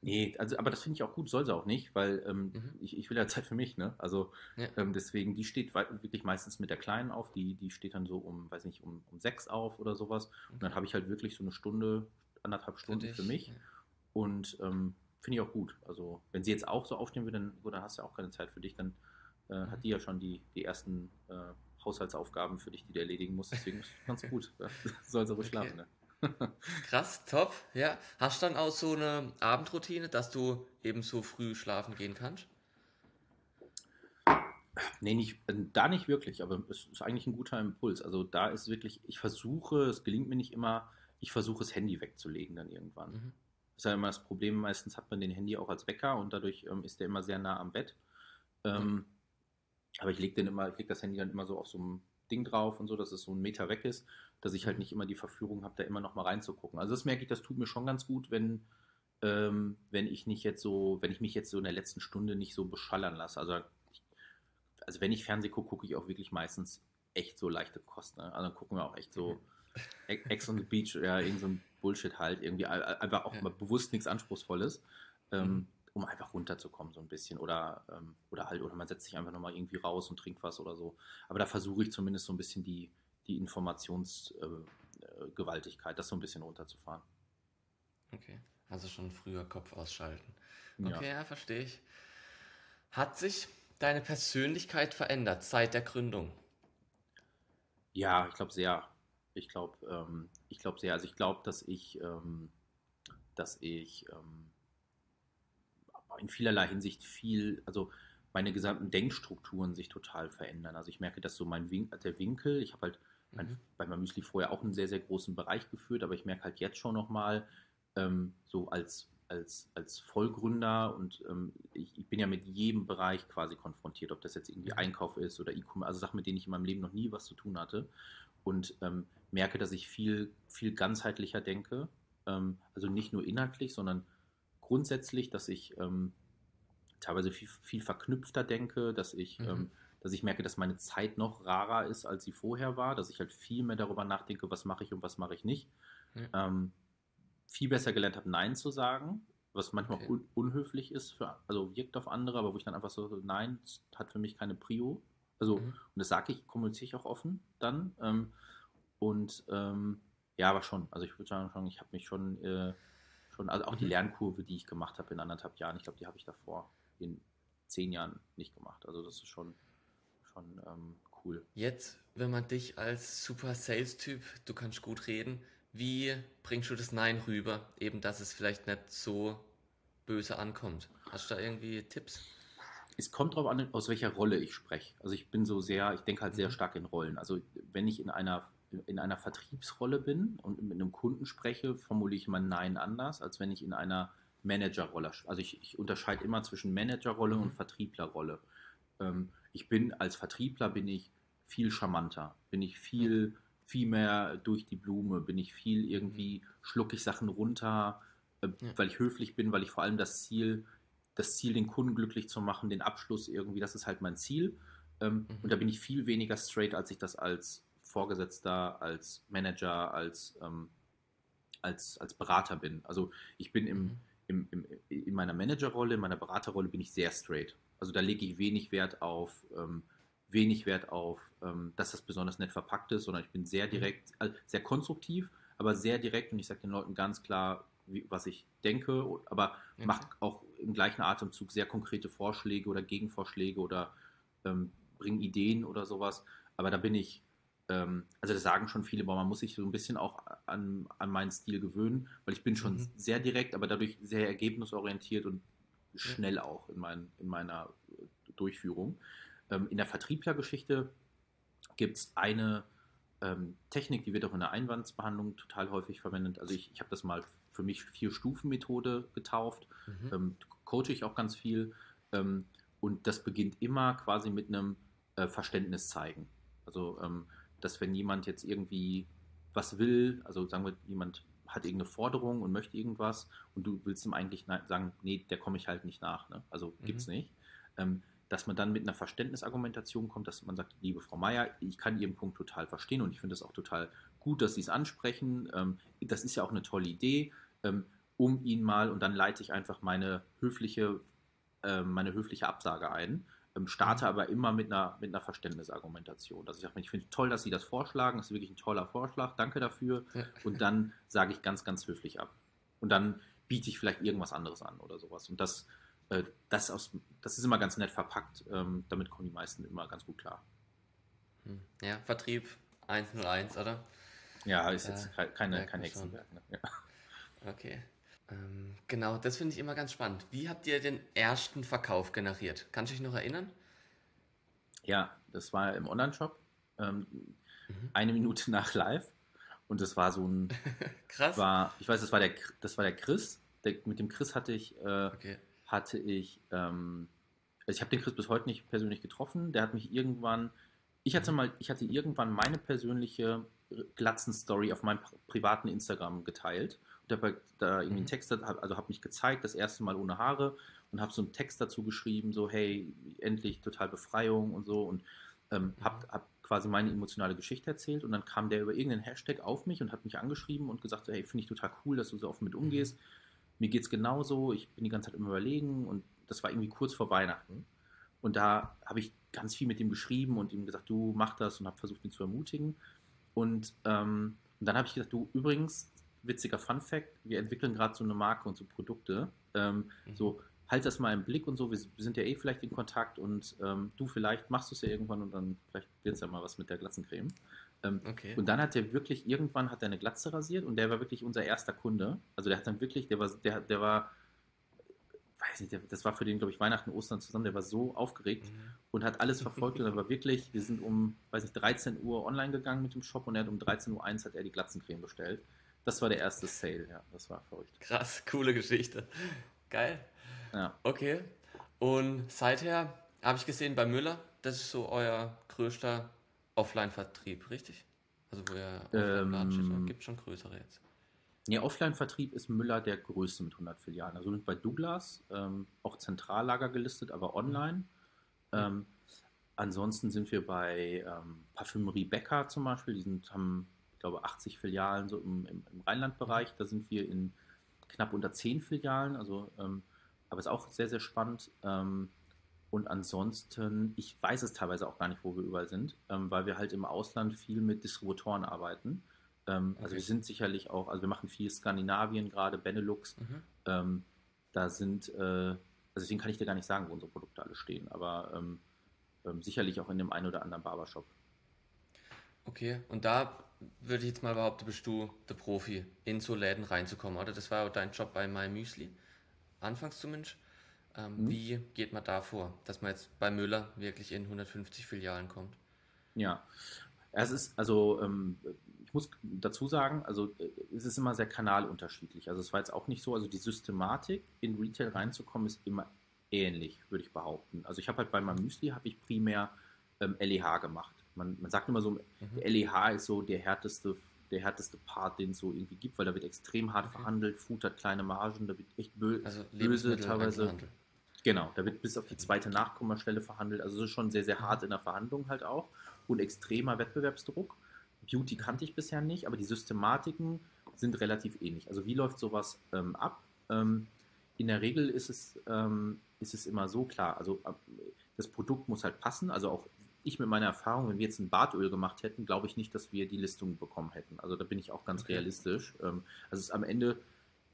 Nee, also, aber das finde ich auch gut, soll sie auch nicht, weil ähm, mhm. ich, ich will ja Zeit für mich, ne? Also ja. ähm, deswegen, die steht wirklich meistens mit der Kleinen auf, die, die steht dann so um, weiß nicht, um, um sechs auf oder sowas. Und dann habe ich halt wirklich so eine Stunde, anderthalb Stunden für, für mich. Ja. Und ähm, finde ich auch gut. Also, wenn sie jetzt auch so aufstehen würde, dann, gut, dann hast du ja auch keine Zeit für dich. Dann äh, mhm. hat die ja schon die, die ersten äh, Haushaltsaufgaben für dich, die du erledigen musst. Deswegen ist es ganz gut. Soll sie ruhig okay. schlafen. Ne? Krass, top. Ja. Hast du dann auch so eine Abendroutine, dass du eben so früh schlafen gehen kannst? Nee, nicht, äh, da nicht wirklich, aber es ist eigentlich ein guter Impuls. Also da ist wirklich, ich versuche, es gelingt mir nicht immer, ich versuche das Handy wegzulegen dann irgendwann. Mhm. Das ist ja immer das Problem, meistens hat man den Handy auch als Wecker und dadurch ähm, ist der immer sehr nah am Bett. Ähm, mhm. Aber ich lege den immer, ich leg das Handy dann immer so auf so einem Ding drauf und so, dass es so einen Meter weg ist, dass ich halt mhm. nicht immer die Verführung habe, da immer noch mal reinzugucken. Also das merke ich, das tut mir schon ganz gut, wenn, ähm, wenn ich nicht jetzt so, wenn ich mich jetzt so in der letzten Stunde nicht so beschallern lasse. Also, ich, also wenn ich Fernsehen gucke, gucke ich auch wirklich meistens echt so leichte Kost. Ne? Also dann gucken wir auch echt so mhm. Ex on the Beach, ja, irgend so ein Bullshit halt, irgendwie einfach auch mal bewusst nichts Anspruchsvolles. Ähm, mhm um einfach runterzukommen so ein bisschen oder, ähm, oder halt, oder man setzt sich einfach nochmal irgendwie raus und trinkt was oder so. Aber da versuche ich zumindest so ein bisschen die, die Informationsgewaltigkeit, äh, äh das so ein bisschen runterzufahren. Okay, also schon früher Kopf ausschalten. Okay, ja, ja verstehe ich. Hat sich deine Persönlichkeit verändert seit der Gründung? Ja, ich glaube sehr. Ich glaube, ähm, ich glaube sehr. Also ich glaube, dass ich, ähm, dass ich ähm, in vielerlei Hinsicht viel, also meine gesamten Denkstrukturen sich total verändern. Also ich merke, dass so mein Win der Winkel, ich habe halt mein, mhm. bei meinem Müsli vorher auch einen sehr, sehr großen Bereich geführt, aber ich merke halt jetzt schon nochmal, ähm, so als, als, als Vollgründer und ähm, ich, ich, bin ja mit jedem Bereich quasi konfrontiert, ob das jetzt irgendwie mhm. Einkauf ist oder E-Commerce, also Sachen, mit denen ich in meinem Leben noch nie was zu tun hatte und ähm, merke, dass ich viel, viel ganzheitlicher denke, ähm, also nicht nur inhaltlich, sondern grundsätzlich, dass ich ähm, teilweise viel, viel verknüpfter denke, dass ich, mhm. ähm, dass ich merke, dass meine Zeit noch rarer ist, als sie vorher war, dass ich halt viel mehr darüber nachdenke, was mache ich und was mache ich nicht. Ähm, viel besser gelernt habe, Nein zu sagen, was manchmal okay. un unhöflich ist, für, also wirkt auf andere, aber wo ich dann einfach so, nein, hat für mich keine Prio. Also, mhm. und das sage ich, kommuniziere ich auch offen dann. Ähm, und ähm, ja, aber schon. Also ich würde sagen, ich habe mich schon äh, schon, also auch die mhm. Lernkurve, die ich gemacht habe in anderthalb Jahren, ich glaube, die habe ich davor in zehn Jahren nicht gemacht. Also das ist schon, schon ähm, cool. Jetzt, wenn man dich als super Sales-Typ, du kannst gut reden, wie bringst du das Nein rüber? Eben, dass es vielleicht nicht so böse ankommt. Hast du da irgendwie Tipps? Es kommt darauf an, aus welcher Rolle ich spreche. Also ich bin so sehr, ich denke halt sehr mhm. stark in Rollen. Also wenn ich in einer in einer Vertriebsrolle bin und mit einem Kunden spreche, formuliere ich mein Nein anders, als wenn ich in einer Managerrolle, also ich, ich unterscheide immer zwischen Managerrolle mhm. und Vertrieblerrolle. Ähm, ich bin als Vertriebler bin ich viel charmanter, bin ich viel, viel mehr durch die Blume, bin ich viel irgendwie, schlucke ich Sachen runter, äh, ja. weil ich höflich bin, weil ich vor allem das Ziel, das Ziel, den Kunden glücklich zu machen, den Abschluss irgendwie, das ist halt mein Ziel. Ähm, mhm. Und da bin ich viel weniger straight, als ich das als Vorgesetzter, als Manager, als, ähm, als, als Berater bin. Also ich bin im, mhm. im, im, in meiner Managerrolle, in meiner Beraterrolle bin ich sehr straight. Also da lege ich wenig Wert auf, ähm, wenig Wert auf, ähm, dass das besonders nett verpackt ist, sondern ich bin sehr mhm. direkt, also sehr konstruktiv, aber sehr direkt und ich sage den Leuten ganz klar, wie, was ich denke, aber okay. mache auch im gleichen Atemzug sehr konkrete Vorschläge oder Gegenvorschläge oder ähm, bringe Ideen oder sowas. Aber da bin ich, ähm, also das sagen schon viele, aber man muss sich so ein bisschen auch an, an meinen Stil gewöhnen, weil ich bin schon mhm. sehr direkt, aber dadurch sehr ergebnisorientiert und schnell auch in, mein, in meiner Durchführung. Ähm, in der Vertrieblergeschichte gibt es eine ähm, Technik, die wird auch in der Einwandsbehandlung total häufig verwendet. Also ich, ich habe das mal für mich Vier-Stufen-Methode getauft, mhm. ähm, coache ich auch ganz viel. Ähm, und das beginnt immer quasi mit einem äh, Verständnis zeigen. Also ähm, dass wenn jemand jetzt irgendwie was will, also sagen wir, jemand hat irgendeine Forderung und möchte irgendwas und du willst ihm eigentlich sagen, nee, der komme ich halt nicht nach. Ne? Also mhm. gibt's nicht. Ähm, dass man dann mit einer Verständnisargumentation kommt, dass man sagt, liebe Frau Meier, ich kann Ihren Punkt total verstehen und ich finde es auch total gut, dass Sie es ansprechen. Ähm, das ist ja auch eine tolle Idee, ähm, um ihn mal, und dann leite ich einfach meine höfliche, äh, meine höfliche Absage ein starte mhm. aber immer mit einer, mit einer Verständnisargumentation. Dass ich sage, ich finde es toll, dass Sie das vorschlagen, das ist wirklich ein toller Vorschlag, danke dafür. Ja. Und dann sage ich ganz, ganz höflich ab. Und dann biete ich vielleicht irgendwas anderes an oder sowas. Und das, äh, das, aus, das ist immer ganz nett verpackt, ähm, damit kommen die meisten immer ganz gut klar. Hm. Ja, Vertrieb 101, oder? Ja, ist jetzt äh, keine, kein Hexenwerk. Ne? Ja. Okay. Ähm, genau, das finde ich immer ganz spannend. Wie habt ihr den ersten Verkauf generiert? Kannst du dich noch erinnern? Ja, das war im Online-Shop. Ähm, mhm. Eine Minute nach live. Und das war so ein. Krass. War, ich weiß, das war der, das war der Chris. Der, mit dem Chris hatte ich, äh, okay. hatte ich, ähm, also ich habe den Chris bis heute nicht persönlich getroffen. Der hat mich irgendwann, ich hatte mal, ich hatte irgendwann meine persönliche Glatzen-Story auf meinem privaten Instagram geteilt. Und habe da irgendwie einen mhm. Text, also habe mich gezeigt, das erste Mal ohne Haare und habe so einen Text dazu geschrieben, so hey, endlich total Befreiung und so und ähm, mhm. habe hab quasi meine emotionale Geschichte erzählt und dann kam der über irgendeinen Hashtag auf mich und hat mich angeschrieben und gesagt, so, hey, finde ich total cool, dass du so offen mit mhm. umgehst. Mhm. Mir geht es genauso, ich bin die ganze Zeit immer überlegen und das war irgendwie kurz vor Weihnachten. Und da habe ich ganz viel mit ihm geschrieben und ihm gesagt, du mach das und habe versucht, ihn zu ermutigen. Und, ähm, und dann habe ich gesagt, du übrigens, witziger Fun Fact, wir entwickeln gerade so eine Marke und so Produkte. Ähm, mhm. So, halt das mal im Blick und so. Wir, sind ja eh vielleicht in Kontakt und ähm, du vielleicht machst du es ja irgendwann und dann vielleicht wird es ja mal was mit der Glatzencreme. Ähm, okay. Und dann hat er wirklich, irgendwann hat er eine Glatze rasiert und der war wirklich unser erster Kunde. Also der hat dann wirklich, der war, der, der war, weiß nicht, der, das war für den, glaube ich, Weihnachten, Ostern zusammen, der war so aufgeregt mhm. und hat alles verfolgt und dann war wirklich, wir sind um, weiß nicht, 13 Uhr online gegangen mit dem Shop und er hat um 13.01 Uhr hat er die Glatzencreme bestellt. Das war der erste Sale, ja, das war verrückt. Krass, coole Geschichte. Geil. Ja. Okay. Und seither habe ich gesehen bei Müller, das ist so euer größter Offline-Vertrieb, richtig? Also wo ihr ähm, gibt schon größere jetzt. Nee, Offline-Vertrieb ist Müller der größte mit 100 Filialen. Also bei Douglas ähm, auch Zentrallager gelistet, aber online. Mhm. Ähm, ansonsten sind wir bei ähm, Parfümerie Becker zum Beispiel. Die sind, haben, ich glaube, 80 Filialen so im, im, im Rheinland-Bereich. Da sind wir in knapp unter 10 Filialen. Also ähm, aber ist auch sehr, sehr spannend. Ähm, und ansonsten, ich weiß es teilweise auch gar nicht, wo wir überall sind, ähm, weil wir halt im Ausland viel mit Distributoren arbeiten. Ähm, okay. Also wir sind sicherlich auch, also wir machen viel Skandinavien gerade, Benelux. Mhm. Ähm, da sind, äh, also deswegen kann ich dir gar nicht sagen, wo unsere Produkte alle stehen, aber ähm, ähm, sicherlich auch in dem einen oder anderen Barbershop. Okay, und da würde ich jetzt mal behaupten, bist du der Profi, in so Läden reinzukommen, oder? Das war auch dein Job bei MyMüsli anfangs zumindest. Ähm, mhm. Wie geht man da vor, dass man jetzt bei Müller wirklich in 150 Filialen kommt? Ja, es ist, also ähm, ich muss dazu sagen, also äh, es ist immer sehr kanalunterschiedlich. Also es war jetzt auch nicht so, also die Systematik in Retail reinzukommen ist immer ähnlich, würde ich behaupten. Also ich habe halt bei meinem Müsli habe ich primär ähm, LEH gemacht. Man, man sagt immer so, mhm. LEH ist so der härteste der härteste Part, den es so irgendwie gibt, weil da wird extrem hart okay. verhandelt, Food hat kleine Margen, da wird echt bö also böse teilweise. Genau, da wird bis auf die zweite Nachkommastelle verhandelt. Also es ist schon sehr, sehr hart in der Verhandlung halt auch und extremer Wettbewerbsdruck. Beauty kannte ich bisher nicht, aber die Systematiken sind relativ ähnlich. Also wie läuft sowas ähm, ab? Ähm, in der Regel ist es, ähm, ist es immer so klar. Also das Produkt muss halt passen. Also auch ich mit meiner Erfahrung, wenn wir jetzt ein Bartöl gemacht hätten, glaube ich nicht, dass wir die Listung bekommen hätten. Also da bin ich auch ganz okay. realistisch. Ähm, also es ist am Ende,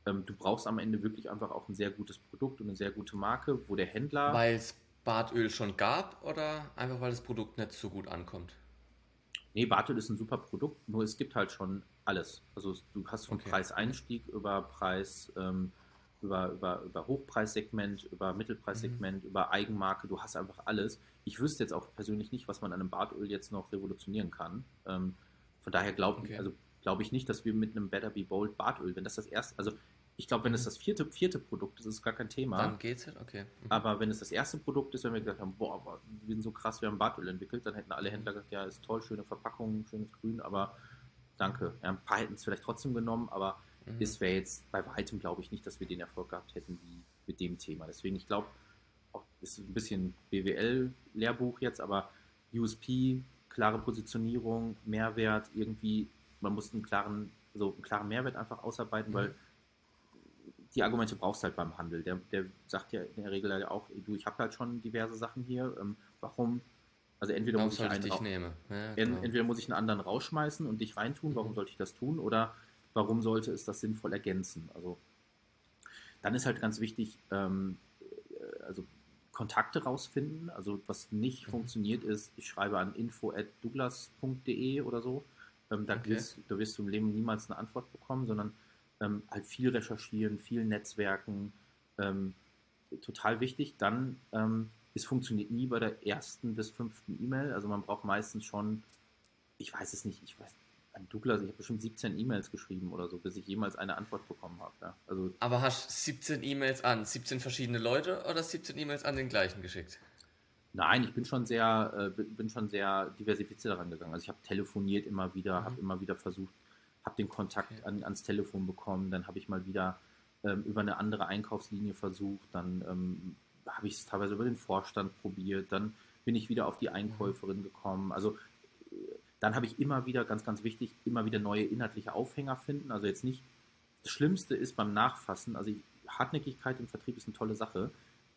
ähm, du brauchst am Ende wirklich einfach auch ein sehr gutes Produkt und eine sehr gute Marke, wo der Händler. Weil es Bartöl schon gab oder einfach weil das Produkt nicht so gut ankommt? Nee, Bartöl ist ein super Produkt, nur es gibt halt schon alles. Also du hast vom okay. Preiseinstieg über Preis, ähm, über, über, über Hochpreissegment, über Mittelpreissegment, mhm. über Eigenmarke, du hast einfach alles. Ich wüsste jetzt auch persönlich nicht, was man an einem Bartöl jetzt noch revolutionieren kann. Ähm, von daher glaube okay. also glaub ich nicht, dass wir mit einem Better Be Bold Bartöl, wenn das das erste, also ich glaube, wenn mhm. es das vierte, vierte Produkt ist, ist es gar kein Thema. Dann geht's halt, okay. Mhm. Aber wenn es das erste Produkt ist, wenn wir gesagt haben, boah, wir sind so krass, wir haben Bartöl entwickelt, dann hätten alle Händler gesagt, ja, ist toll, schöne Verpackung, schönes Grün, aber danke. Ja, ein paar hätten es vielleicht trotzdem genommen, aber mhm. es wäre jetzt bei weitem, glaube ich, nicht, dass wir den Erfolg gehabt hätten wie mit dem Thema. Deswegen, ich glaube, ist ein bisschen BWL-Lehrbuch jetzt, aber USP, klare Positionierung, Mehrwert, irgendwie, man muss einen klaren, so einen klaren Mehrwert einfach ausarbeiten, mhm. weil die Argumente brauchst du halt beim Handel. Der, der sagt ja in der Regel halt auch, du, ich habe halt schon diverse Sachen hier, ähm, warum also entweder warum muss ich einen ich. Ja, genau. entweder muss ich einen anderen rausschmeißen und dich reintun, warum mhm. sollte ich das tun? Oder warum sollte es das sinnvoll ergänzen? Also dann ist halt ganz wichtig, ähm, äh, also Kontakte rausfinden. Also was nicht mhm. funktioniert ist, ich schreibe an info@douglas.de oder so. Ähm, da, okay. wirst, da, wirst, du im Leben niemals eine Antwort bekommen, sondern ähm, halt viel recherchieren, viel Netzwerken. Ähm, total wichtig. Dann, ähm, es funktioniert nie bei der ersten bis fünften E-Mail. Also man braucht meistens schon, ich weiß es nicht, ich weiß, An Douglas, ich habe bestimmt 17 E-Mails geschrieben oder so, bis ich jemals eine Antwort bekommen habe. Ja. Also, Aber hast 17 E-Mails an 17 verschiedene Leute oder 17 E-Mails an den gleichen geschickt? Nein, ich bin schon sehr, äh, bin schon sehr diversifiziert daran gegangen. Also ich habe telefoniert immer wieder, mhm. habe immer wieder versucht, habe den Kontakt okay. an, ans Telefon bekommen, dann habe ich mal wieder ähm, über eine andere Einkaufslinie versucht, dann ähm, habe ich es teilweise über den Vorstand probiert, dann bin ich wieder auf die Einkäuferin gekommen. Also dann habe ich immer wieder, ganz, ganz wichtig, immer wieder neue inhaltliche Aufhänger finden. Also jetzt nicht, das Schlimmste ist beim Nachfassen, also Hartnäckigkeit im Vertrieb ist eine tolle Sache,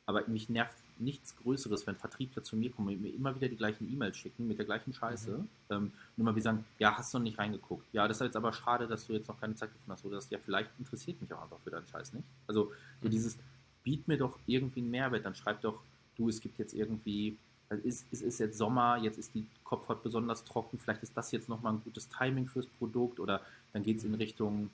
aber mich nervt nichts Größeres, wenn Vertriebler zu mir kommen und mir immer wieder die gleichen E-Mails schicken mit der gleichen Scheiße. Mhm. Ähm, und immer wieder sagen, ja, hast du noch nicht reingeguckt. Ja, das ist jetzt aber schade, dass du jetzt noch keine Zeit gefunden hast. Oder das, ja, vielleicht interessiert mich auch einfach für deinen Scheiß nicht. Also so mhm. dieses, biet mir doch irgendwie einen Mehrwert. Dann schreib doch, du, es gibt jetzt irgendwie, es ist, es ist jetzt Sommer, jetzt ist die Kopfhaut besonders trocken, vielleicht ist das jetzt nochmal ein gutes Timing fürs Produkt. Oder dann geht es in Richtung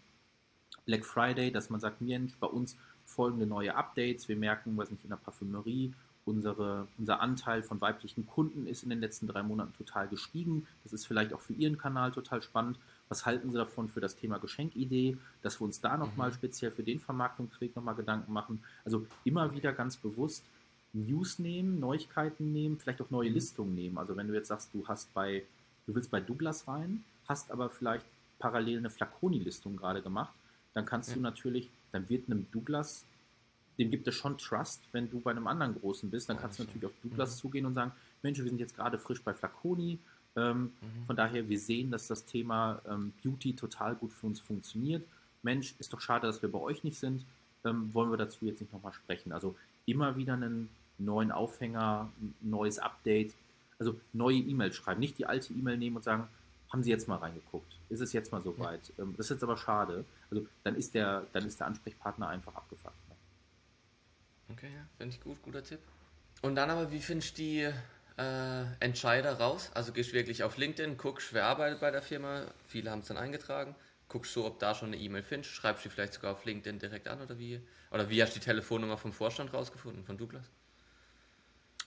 Black Friday, dass man sagt, Mensch, bei uns folgende neue Updates. Wir merken, weiß nicht, in der Parfümerie, unsere, unser Anteil von weiblichen Kunden ist in den letzten drei Monaten total gestiegen. Das ist vielleicht auch für Ihren Kanal total spannend. Was halten Sie davon für das Thema Geschenkidee, dass wir uns da nochmal mhm. speziell für den Vermarktungsweg nochmal Gedanken machen? Also immer wieder ganz bewusst News nehmen, Neuigkeiten nehmen, vielleicht auch neue mhm. Listungen nehmen. Also wenn du jetzt sagst, du hast bei, du willst bei Douglas rein, hast aber vielleicht parallel eine Flaconi-Listung gerade gemacht, dann kannst ja. du natürlich dann wird einem Douglas, dem gibt es schon Trust, wenn du bei einem anderen Großen bist, dann kannst du natürlich auf Douglas mhm. zugehen und sagen, Mensch, wir sind jetzt gerade frisch bei Flaconi, ähm, mhm. von daher, wir sehen, dass das Thema ähm, Beauty total gut für uns funktioniert. Mensch, ist doch schade, dass wir bei euch nicht sind. Ähm, wollen wir dazu jetzt nicht nochmal sprechen? Also immer wieder einen neuen Aufhänger, ein neues Update, also neue E-Mails schreiben, nicht die alte E-Mail nehmen und sagen, haben Sie jetzt mal reingeguckt? Ist es jetzt mal soweit? Ja. Ähm, das ist jetzt aber schade. Also dann ist der, dann ist der Ansprechpartner einfach abgefuckt. Ne? Okay, ja, finde ich gut, guter Tipp. Und dann aber, wie findest du die äh, Entscheider raus? Also gehst du wirklich auf LinkedIn, guckst, wer arbeitet bei der Firma, viele haben es dann eingetragen, guckst so, ob da schon eine E-Mail findest, schreibst du vielleicht sogar auf LinkedIn direkt an oder wie? Oder wie hast du die Telefonnummer vom Vorstand rausgefunden, von Douglas?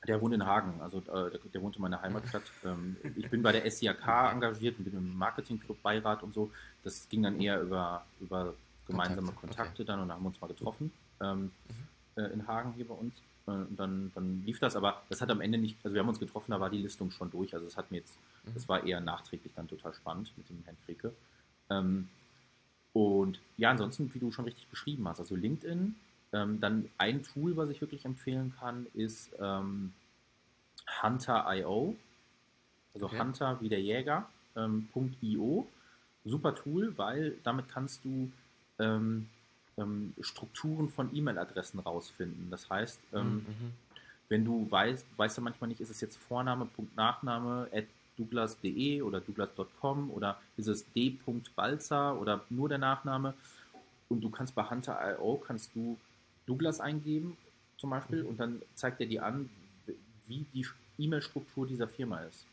Der wohnt in Hagen, also äh, der, wohnt in meiner Heimatstadt. Ähm, ich bin bei der SIAK engagiert und bin im Marketingclub Beirat und so. Das ging dann eher über, über gemeinsame Kontakte, Kontakte okay. dann und dann haben wir uns mal getroffen ähm, mhm. äh, in Hagen hier bei uns. Äh, und dann, dann lief das, aber das hat am Ende nicht, also wir haben uns getroffen, da war die Listung schon durch. Also es hat mir jetzt, mhm. das war eher nachträglich dann total spannend mit dem Herrn Kreke. Ähm, und ja, ansonsten, wie du schon richtig beschrieben hast, also LinkedIn, ähm, dann ein Tool, was ich wirklich empfehlen kann, ist ähm, Hunter.io, also okay. Hunter wie der Jäger, ähm, .io. Super Tool, weil damit kannst du ähm, ähm, Strukturen von E-Mail-Adressen rausfinden. Das heißt, ähm, mhm. wenn du weißt, weißt du manchmal nicht, ist es jetzt Vorname, Punkt, Nachname, at douglas.de oder douglas.com oder ist es d.balzer oder nur der Nachname und du kannst bei Hunter.io kannst du Douglas eingeben zum Beispiel mhm. und dann zeigt er dir an, wie die E-Mail-Struktur dieser Firma ist.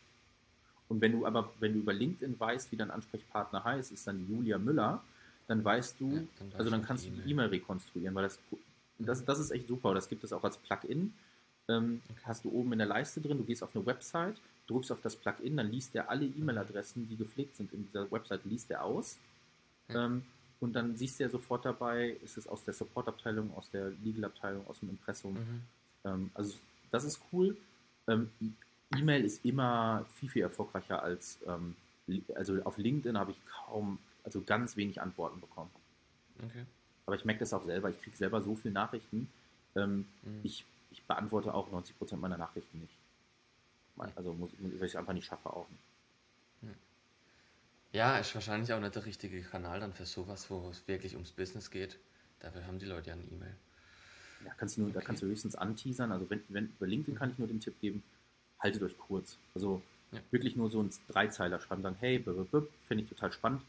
Und wenn du aber, wenn du über LinkedIn weißt, wie dein Ansprechpartner heißt, ist dann Julia Müller, dann weißt du, ja, dann also dann kannst du die E-Mail rekonstruieren, weil das, das, mhm. das ist echt super. Das gibt es auch als Plugin. Ähm, okay. Hast du oben in der Leiste drin, du gehst auf eine Website, drückst auf das Plugin, dann liest er alle E-Mail-Adressen, die gepflegt sind in dieser Website, liest er aus. Ähm, und dann siehst du ja sofort dabei, ist es aus der Support-Abteilung, aus der Legal-Abteilung, aus dem Impressum. Mhm. Ähm, also das ist cool. Ähm, E-Mail ist immer viel, viel erfolgreicher als, ähm, also auf LinkedIn habe ich kaum, also ganz wenig Antworten bekommen. Okay. Aber ich merke das auch selber, ich kriege selber so viele Nachrichten. Ähm, mhm. ich, ich beantworte auch 90% meiner Nachrichten nicht. Also muss, muss ich einfach nicht schaffe auch nicht. Ja, ist wahrscheinlich auch nicht der richtige Kanal dann für sowas, wo es wirklich ums Business geht. Dafür haben die Leute ja eine E-Mail. Ja, kannst du nur, okay. Da kannst du höchstens anteasern. Also wenn, wenn, über LinkedIn kann ich nur den Tipp geben, haltet euch kurz. Also ja. wirklich nur so ein Dreizeiler schreiben, sagen, hey, finde ich total spannend.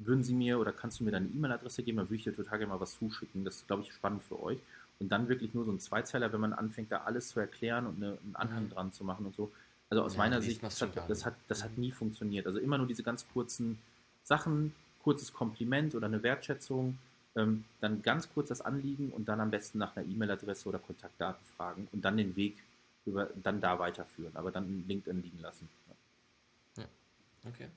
Würden Sie mir oder kannst du mir deine E-Mail-Adresse geben, dann würde ich dir total gerne mal was zuschicken. Das ist, glaube ich, spannend für euch. Und dann wirklich nur so ein Zweizeiler, wenn man anfängt, da alles zu erklären und eine, einen Anhang mhm. dran zu machen und so, also aus ja, meiner Sicht, das hat, das, hat, das hat nie funktioniert. Also immer nur diese ganz kurzen Sachen, kurzes Kompliment oder eine Wertschätzung, ähm, dann ganz kurz das Anliegen und dann am besten nach einer E-Mail-Adresse oder Kontaktdaten fragen und dann den Weg über, dann da weiterführen, aber dann LinkedIn liegen lassen. Ja. Okay.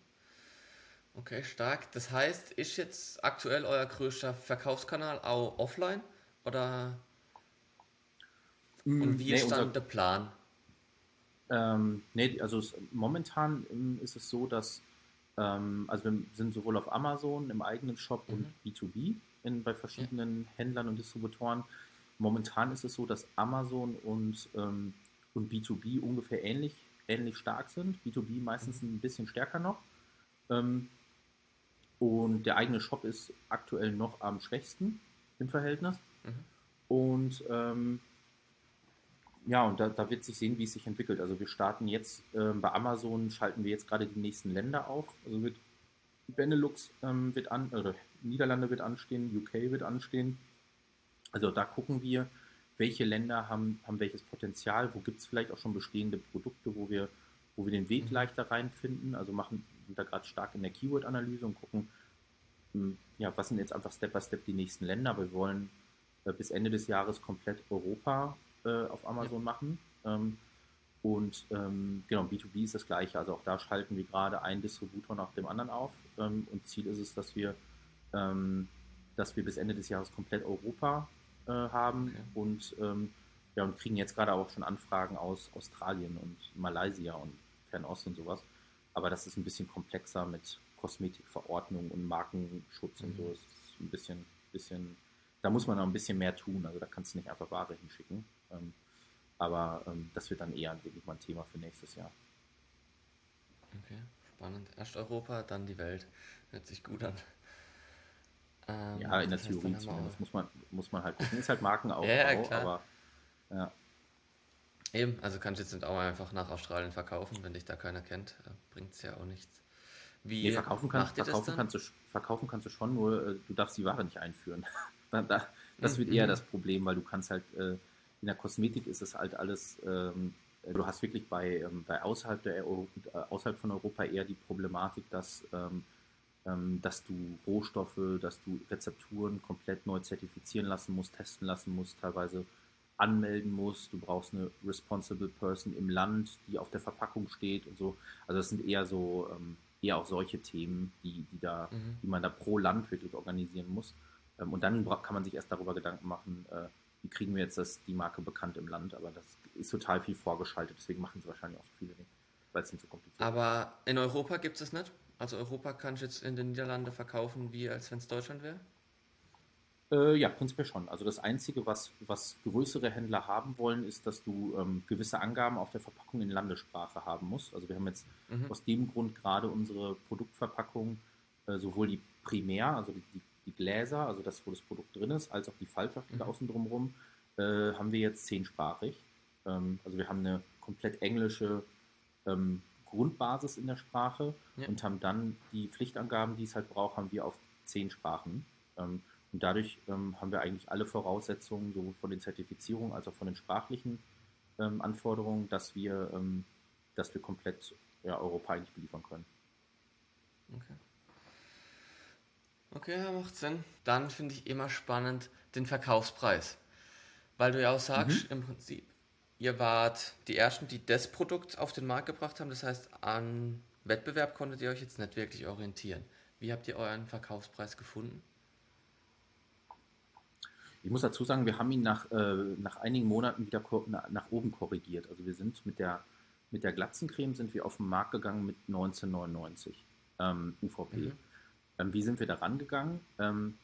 Okay, stark. Das heißt, ist jetzt aktuell euer größter Verkaufskanal auch offline? Oder Mm, und wie nee, ist dann unser- der Plan? Ähm, nee, also es, momentan ähm, ist es so, dass ähm, also wir sind sowohl auf Amazon im eigenen Shop und B2B in, bei verschiedenen Händlern und Distributoren. Momentan ist es so, dass Amazon und, ähm, und B2B ungefähr ähnlich, ähnlich stark sind. B2B meistens ein bisschen stärker noch. Ähm, und der eigene Shop ist aktuell noch am schwächsten im Verhältnis. Mhm. Und ähm, ja, und da, da wird sich sehen, wie es sich entwickelt. Also wir starten jetzt ähm, bei Amazon, schalten wir jetzt gerade die nächsten Länder auf. Also wird Benelux ähm, wird an, oder Niederlande wird anstehen, UK wird anstehen. Also da gucken wir, welche Länder haben, haben welches Potenzial, wo gibt es vielleicht auch schon bestehende Produkte, wo wir, wo wir den Weg Mhm. leichter reinfinden. Also machen sind da gerade stark in der Keyword-Analyse und gucken, hm, ja, was sind jetzt einfach Step by Step die nächsten Länder. Aber wir wollen äh, bis Ende des Jahres komplett Europa äh, auf Amazon machen. Ähm, und ähm, genau, B2B ist das gleiche. Also auch da schalten wir gerade einen Distributor nach dem anderen auf. Ähm, und Ziel ist es, dass wir, ähm, dass wir bis Ende des Jahres komplett Europa äh, haben Okay. und, ähm, ja, und kriegen jetzt gerade auch schon Anfragen aus Australien und Malaysia und Fernost und sowas. Aber das ist ein bisschen komplexer mit Kosmetikverordnung und Markenschutz und Mhm. so. Es ist ein bisschen, bisschen, da muss man noch ein bisschen mehr tun. Also da kannst du nicht einfach Ware hinschicken. Ähm, aber ähm, das wird dann eher wirklich mal ein Thema für nächstes Jahr. Okay, spannend. Erst Europa, dann die Welt. Hört sich gut an. Ähm, Ja, in der Theorie zumindest. Muss man, muss man halt gucken. Ist halt Markenaufbau, Ja, klar. aber ja. Eben, also kannst du jetzt nicht auch einfach nach Australien verkaufen, wenn dich da keiner kennt. Bringt es ja auch nichts. Wie Nee, verkaufen, kann, verkaufen, kannst du, verkaufen kannst du schon, nur äh, du darfst die Ware nicht einführen. da, da, das Mhm. wird eher das Problem, weil du kannst halt, äh, in der Kosmetik ist es halt alles, ähm, äh, du hast wirklich bei, ähm, bei außerhalb, der äh, außerhalb von Europa eher die Problematik, dass, ähm, ähm, dass du Rohstoffe, dass du Rezepturen komplett neu zertifizieren lassen musst, testen lassen musst, teilweise anmelden musst. Du brauchst eine responsible person im Land, die auf der Verpackung steht und so. Also das sind eher so ähm, eher auch solche Themen, die, die da, Mhm. die man da pro Land wirklich organisieren muss. Ähm, und dann kann man sich erst darüber Gedanken machen, äh, wie kriegen wir jetzt das, die Marke bekannt im Land. Aber das ist total viel vorgeschaltet, deswegen machen es wahrscheinlich auch viele nicht, weil es nicht so kompliziert ist. Aber in Europa gibt es nicht? Also Europa kann ich jetzt in den Niederlanden verkaufen, wie als wenn es Deutschland wäre? Äh, ja, prinzipiell schon. Also das Einzige, was, was größere Händler haben wollen, ist, dass du ähm, gewisse Angaben auf der Verpackung in Landessprache haben musst. Also wir haben jetzt Mhm. aus dem Grund gerade unsere Produktverpackung, äh, sowohl die Primär, also die, die, die Gläser, also das, wo das Produkt drin ist, als auch die Fallschachtel Mhm. außen drumherum, äh, haben wir jetzt zehnsprachig. Ähm, also wir haben eine komplett englische ähm, Grundbasis in der Sprache Ja. und haben dann die Pflichtangaben, die es halt braucht, haben wir auf zehn Sprachen. Ähm, und dadurch ähm, haben wir eigentlich alle Voraussetzungen, sowohl von den Zertifizierungen als auch von den sprachlichen ähm, Anforderungen, dass wir, ähm, dass wir komplett ja, Europa eigentlich beliefern können. Okay. Okay, ja, macht Sinn. Dann finde ich immer spannend den Verkaufspreis. Weil du ja auch sagst, im Prinzip, ihr wart die Ersten, die das Produkt auf den Markt gebracht haben. Das heißt, an Wettbewerb konntet ihr euch jetzt nicht wirklich orientieren. Wie habt ihr euren Verkaufspreis gefunden? Ich muss dazu sagen, wir haben ihn nach, äh, nach einigen Monaten wieder nach oben korrigiert. Also wir sind mit der, mit der Glatzencreme sind wir auf den Markt gegangen mit 1999 ähm, UVP. Mhm. Ähm, wie sind wir da rangegangen? Ähm,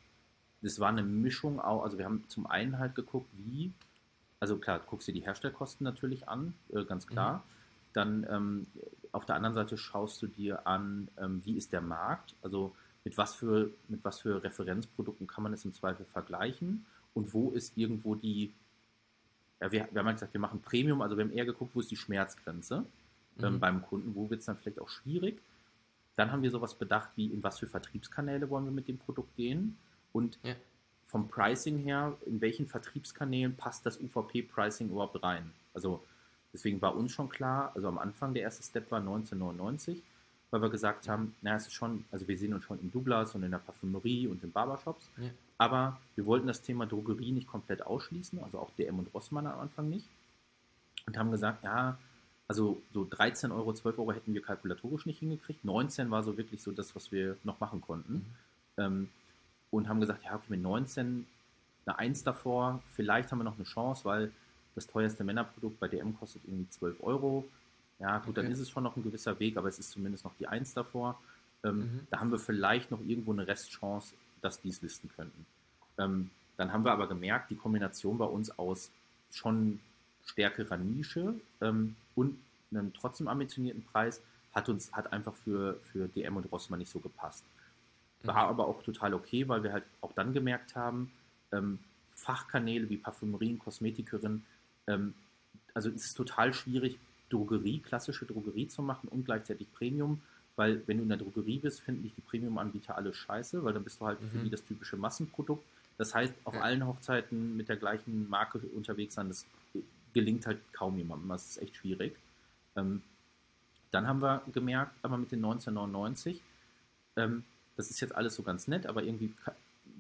das war eine Mischung auch, also wir haben zum einen halt geguckt, wie, also klar, du guckst dir die Herstellkosten natürlich an, äh, ganz klar. Dann ähm, auf der anderen Seite schaust du dir an, ähm, wie ist der Markt, also mit was, für, mit was für Referenzprodukten kann man es im Zweifel vergleichen und wo ist irgendwo die, ja, wir, wir haben halt gesagt, wir machen Premium, also wir haben eher geguckt, wo ist die Schmerzgrenze ähm, Mhm. beim Kunden, wo wird es dann vielleicht auch schwierig. Dann haben wir sowas bedacht, wie in was für Vertriebskanäle wollen wir mit dem Produkt gehen und Ja. vom Pricing her, in welchen Vertriebskanälen passt das UVP-Pricing überhaupt rein? Also deswegen war uns schon klar, also am Anfang der erste Step war 1999, weil wir gesagt haben, na, es ist schon, also wir sehen uns schon in Douglas und in der Parfümerie und in Barbershops, Ja. aber wir wollten das Thema Drogerie nicht komplett ausschließen, also auch DM und Rossmann am Anfang nicht und haben gesagt, ja, also so 13 Euro, 12 Euro hätten wir kalkulatorisch nicht hingekriegt. 19 war so wirklich so das, was wir noch machen konnten. Mhm. Ähm, und haben gesagt, ja, okay, mit 19 eine 1 davor, vielleicht haben wir noch eine Chance, weil das teuerste Männerprodukt bei DM kostet irgendwie 12 Euro. Ja, gut, okay. dann ist es schon noch ein gewisser Weg, aber es ist zumindest noch die 1 davor. Ähm, mhm. Da haben wir vielleicht noch irgendwo eine Restchance, dass die es listen könnten. Ähm, dann haben wir aber gemerkt, die Kombination bei uns aus schon stärkerer Nische ähm, und einem trotzdem ambitionierten Preis hat uns hat einfach für, für DM und Rossmann nicht so gepasst. War mhm. aber auch total okay, weil wir halt auch dann gemerkt haben, ähm, Fachkanäle wie Parfümerien, Kosmetikerin, ähm, also es ist total schwierig, Drogerie, klassische Drogerie zu machen und gleichzeitig Premium, weil wenn du in der Drogerie bist, finden dich die Premium-Anbieter alle scheiße, weil dann bist du halt mhm. für die das typische Massenprodukt. Das heißt, auf ja. allen Hochzeiten mit der gleichen Marke unterwegs sein, das gelingt halt kaum jemandem. Das ist echt schwierig. Ähm, dann haben wir gemerkt, aber mit den 1999, ähm, das ist jetzt alles so ganz nett, aber irgendwie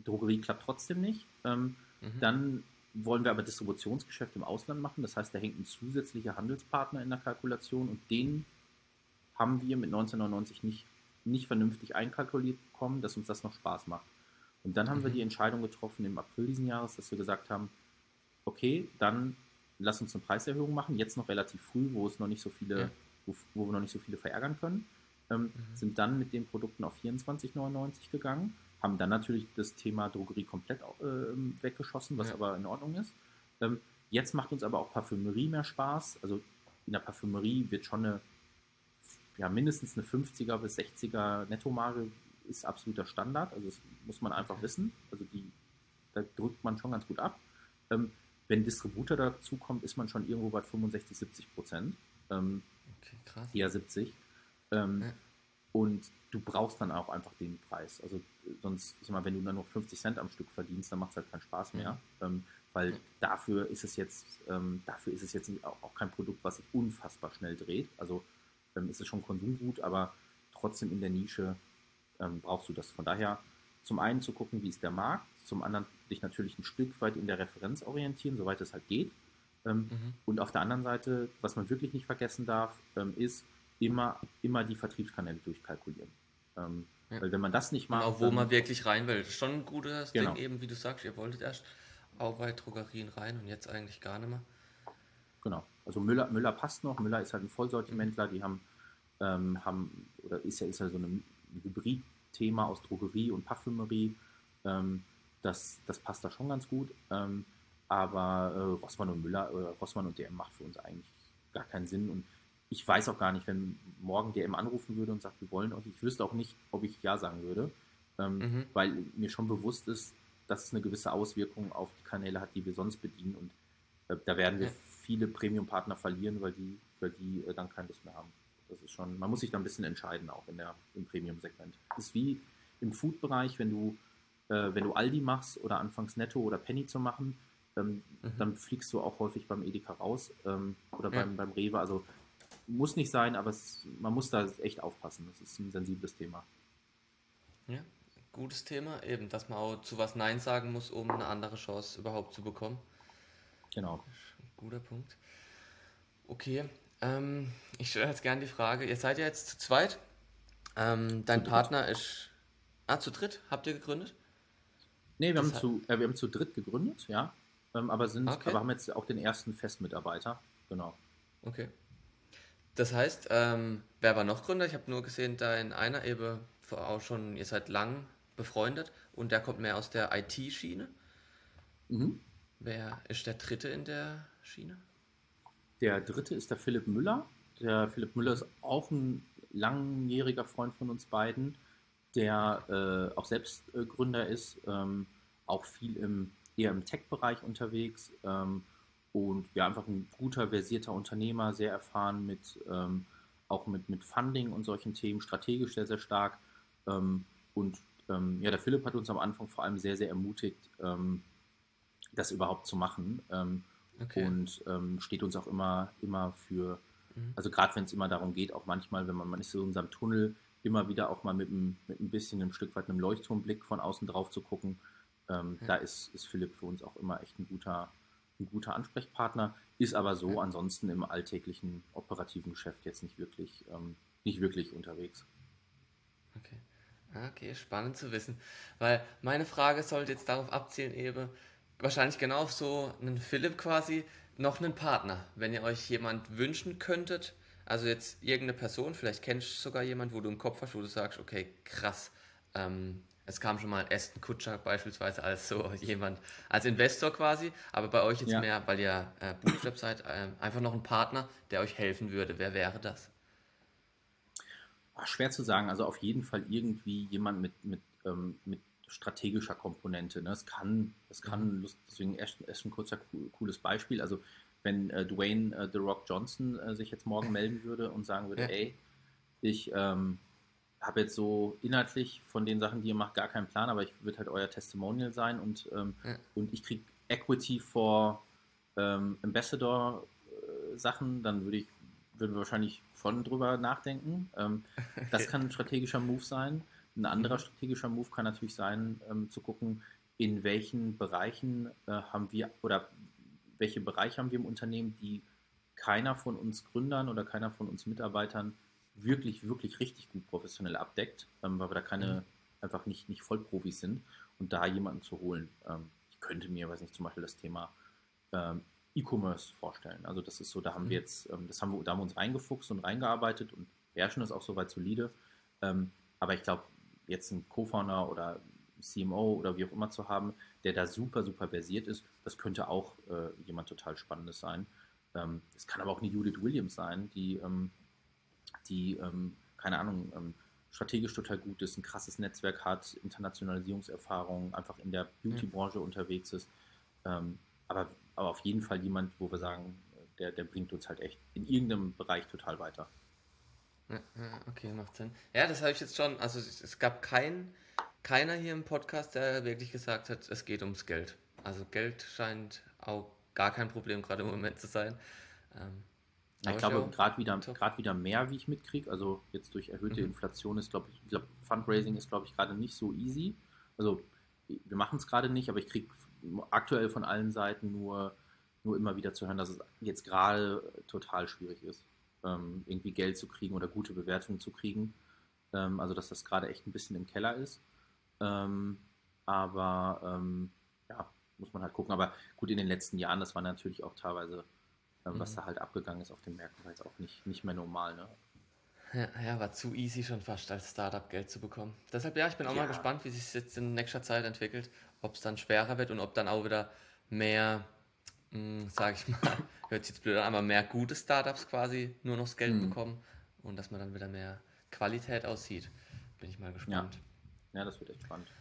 Drogerie klappt trotzdem nicht. Ähm, mhm. Dann wollen wir aber Distributionsgeschäft im Ausland machen. Das heißt, da hängt ein zusätzlicher Handelspartner in der Kalkulation und den haben wir mit 1999 nicht, nicht vernünftig einkalkuliert bekommen, dass uns das noch Spaß macht. Und dann haben mhm. wir die Entscheidung getroffen im April diesen Jahres, dass wir gesagt haben, okay, dann lass uns eine Preiserhöhung machen, jetzt noch relativ früh, wo es noch nicht so viele, ja. wo, wo, wir noch nicht so viele verärgern können. Ähm, mhm. Sind dann mit den Produkten auf 24,99 gegangen, haben dann natürlich das Thema Drogerie komplett äh, weggeschossen, was ja. aber in Ordnung ist. Ähm, jetzt macht uns aber auch Parfümerie mehr Spaß. Also in der Parfümerie wird schon eine, ja, mindestens eine 50er bis 60er Nettomarge ist absoluter Standard. Also das muss man einfach wissen. Also die, da drückt man schon ganz gut ab. Ähm, wenn Distributor dazu kommt, ist man schon irgendwo bei 65, 70 Prozent. Ähm, okay, krass. Eher 70. Ähm, ja. Und du brauchst dann auch einfach den Preis. Also sonst, ich mal, wenn du dann noch 50 Cent am Stück verdienst, dann macht es halt keinen Spaß mehr. Mhm. Ähm, weil mhm. dafür ist es jetzt, ähm, dafür ist es jetzt auch, auch, kein Produkt, was sich unfassbar schnell dreht. Also ähm, ist es schon Konsumgut, aber trotzdem in der Nische ähm, brauchst du das. Von daher zum einen zu gucken, wie ist der Markt, zum anderen dich natürlich ein Stück weit in der Referenz orientieren, soweit es halt geht. Ähm, mhm. Und auf der anderen Seite, was man wirklich nicht vergessen darf, ähm, ist immer, immer die Vertriebskanäle durchkalkulieren. Ähm, ja. Weil wenn man das nicht macht. Und auch wo man wirklich rein will. Schon ein gutes genau. Ding, eben wie du sagst, ihr wolltet erst auch bei Drogerien rein und jetzt eigentlich gar nicht mehr. Genau. Also Müller, Müller passt noch. Müller ist halt ein Vollsortimentler, die haben, ähm, haben oder ist ja, ist ja so ein Hybrid-Thema aus Drogerie und Parfümerie. Ähm, das, das passt da schon ganz gut. Ähm, aber äh, Rossmann und Müller, äh, Rossmann und DM macht für uns eigentlich gar keinen Sinn. Und ich weiß auch gar nicht, wenn morgen DM anrufen würde und sagt, wir wollen euch, ich wüsste auch nicht, ob ich Ja sagen würde. Ähm, mhm. Weil mir schon bewusst ist, dass es eine gewisse Auswirkung auf die Kanäle hat, die wir sonst bedienen. Und äh, da werden wir ja. viele Premium-Partner verlieren, weil die, weil die äh, dann kein Lust mehr haben. Das ist schon, man muss sich da ein bisschen entscheiden, auch in der, im Premium-Segment. Das ist wie im Food-Bereich, wenn du äh, wenn du Aldi machst oder anfangs Netto oder Penny zu machen, ähm, mhm. dann fliegst du auch häufig beim Edeka raus ähm, oder ja. beim, beim Rewe. Also muss nicht sein, aber es, man muss da echt aufpassen. Das ist ein sensibles Thema. Ja, gutes Thema, eben, dass man auch zu was Nein sagen muss, um eine andere Chance überhaupt zu bekommen. Genau. Guter Punkt. Okay, ähm, ich stelle jetzt gerne die Frage, ihr seid ja jetzt zu zweit. Ähm, dein Partner ist. Ah, zu dritt? Habt ihr gegründet? Nee, wir, haben zu, äh, wir haben zu dritt gegründet, ja. Ähm, aber, sind, okay. aber haben jetzt auch den ersten Festmitarbeiter. Genau. Okay. Das heißt, ähm, wer war noch Gründer? Ich habe nur gesehen, da in einer eben auch schon, ihr seid lang befreundet und der kommt mehr aus der IT-Schiene. Mhm. Wer ist der dritte in der Schiene? Der dritte ist der Philipp Müller. Der Philipp Müller ist auch ein langjähriger Freund von uns beiden der äh, auch selbst äh, Gründer ist, ähm, auch viel im, eher im Tech-Bereich unterwegs ähm, und ja, einfach ein guter, versierter Unternehmer, sehr erfahren mit ähm, auch mit, mit Funding und solchen Themen, strategisch sehr, sehr stark. Ähm, und ähm, ja, der Philipp hat uns am Anfang vor allem sehr, sehr ermutigt, ähm, das überhaupt zu machen. Okay. Und steht uns auch immer, immer für, mhm. also gerade wenn es immer darum geht, auch manchmal, wenn man, man ist so in unserem Tunnel, immer wieder auch mal mit, einem, mit ein bisschen, ein Stück weit einem Leuchtturmblick von außen drauf zu gucken. Ähm, ja. Da ist, ist Philipp für uns auch immer echt ein guter, ein guter Ansprechpartner, ist aber so ansonsten im alltäglichen operativen Geschäft jetzt nicht wirklich, ähm, nicht wirklich unterwegs. Okay. Okay, spannend zu wissen. Weil meine Frage sollte jetzt darauf abzielen, eben wahrscheinlich genau so einen Philipp quasi, noch einen Partner, wenn ihr euch jemand wünschen könntet. Also jetzt irgendeine Person, vielleicht kennst du sogar jemand, wo du im Kopf hast, wo du sagst, okay, krass, ähm, es kam schon mal Aston Kutscher beispielsweise als so jemand, als Investor quasi, aber bei euch jetzt ja. mehr, weil ihr äh, Bootstrap seid, äh, einfach noch ein Partner, der euch helfen würde. Wer wäre das? Ach, schwer zu sagen. Also auf jeden Fall irgendwie jemand mit, mit, ähm, mit strategischer Komponente. Ne? Es kann, es kann, mhm. deswegen erst, erst ein kurzer cooles Beispiel. Also wenn äh, Dwayne äh, The Rock Johnson äh, sich jetzt morgen melden würde und sagen würde, ja. ey, ich ähm, habe jetzt so inhaltlich von den Sachen, die ihr macht, gar keinen Plan, aber ich würde halt euer Testimonial sein und, ähm, ja. und ich kriege Equity for ähm, Ambassador äh, Sachen, dann würde ich würden wir wahrscheinlich von drüber nachdenken. Ähm, das kann ein strategischer Move sein. Ein anderer strategischer Move kann natürlich sein, ähm, zu gucken, in welchen Bereichen äh, haben wir oder welche Bereiche haben wir im Unternehmen, die keiner von uns Gründern oder keiner von uns Mitarbeitern wirklich, wirklich richtig gut professionell abdeckt, ähm, weil wir da keine, mhm. einfach nicht, nicht Vollprofis sind und da jemanden zu holen. Ähm, ich könnte mir, weiß nicht, zum Beispiel das Thema ähm, E-Commerce vorstellen. Also das ist so, da haben mhm. wir jetzt, ähm, das haben wir, da haben wir uns reingefuchst und reingearbeitet und beherrschen das auch soweit solide. Ähm, aber ich glaube, jetzt einen Co-Founder oder CMO oder wie auch immer zu haben, der da super, super versiert ist, das könnte auch äh, jemand total Spannendes sein. Ähm, es kann aber auch eine Judith Williams sein, die ähm, die, ähm, keine Ahnung, ähm, strategisch total gut ist, ein krasses Netzwerk hat, Internationalisierungserfahrung, einfach in der Beauty-Branche unterwegs ist. Ähm, aber, aber auf jeden Fall jemand, wo wir sagen, der, der bringt uns halt echt in irgendeinem Bereich total weiter. Ja, okay, macht Sinn. Ja, das habe ich jetzt schon, also es gab kein, keiner hier im Podcast, der wirklich gesagt hat, es geht ums Geld. Also Geld scheint auch gar kein Problem gerade im Moment zu sein. Ähm, ja, ich glaube, gerade wieder, wieder mehr, wie ich mitkriege. Also jetzt durch erhöhte mhm. Inflation ist, glaube ich, glaub, Fundraising ist, glaube ich, gerade nicht so easy. Also wir machen es gerade nicht, aber ich kriege aktuell von allen Seiten nur, nur immer wieder zu hören, dass es jetzt gerade total schwierig ist, ähm, irgendwie Geld zu kriegen oder gute Bewertungen zu kriegen. Ähm, also dass das gerade echt ein bisschen im Keller ist. Ähm, aber ähm, ja, muss man halt gucken. Aber gut, in den letzten Jahren, das war natürlich auch teilweise mhm. was da halt abgegangen ist auf den Märkten, war jetzt auch nicht, nicht mehr normal. Ne? Ja, ja, war zu easy schon fast als Startup Geld zu bekommen. Deshalb, ja, ich bin auch ja. mal gespannt, wie sich es jetzt in nächster Zeit entwickelt, ob es dann schwerer wird und ob dann auch wieder mehr, hm, sage ich mal, hört sich jetzt blöd an, aber mehr gute Startups quasi nur noch das Geld mhm. bekommen und dass man dann wieder mehr Qualität aussieht. Bin ich mal gespannt. Ja, ja das wird echt spannend.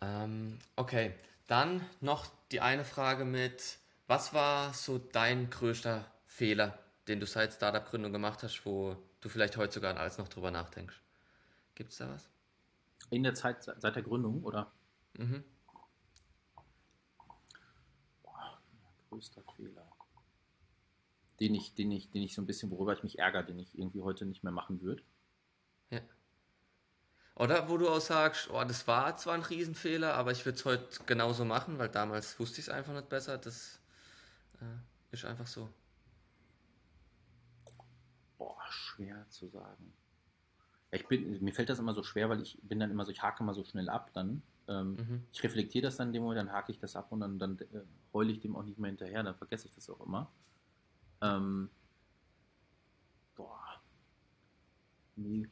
Ähm, okay, dann noch die eine Frage mit was war so dein größter Fehler, den du seit Startup-Gründung gemacht hast, wo du vielleicht heute sogar alles noch drüber nachdenkst? Gibt es da was? In der Zeit seit der Gründung, oder? Mhm. Boah, größter Fehler. Den ich, den ich, den ich so ein bisschen, worüber ich mich ärgere, den ich irgendwie heute nicht mehr machen würde. Ja. Oder wo du auch sagst, oh, das war zwar ein Riesenfehler, aber ich würde es heute genauso machen, weil damals wusste ich es einfach nicht besser. Das äh, ist einfach so. Boah, schwer zu sagen. Ich bin, mir fällt das immer so schwer, weil ich bin dann immer so, ich hake immer so schnell ab dann. Ähm, mhm. Ich reflektiere das dann in dem Moment, dann hake ich das ab und dann, dann äh, heule ich dem auch nicht mehr hinterher, dann vergesse ich das auch immer. Ähm, boah. Nee.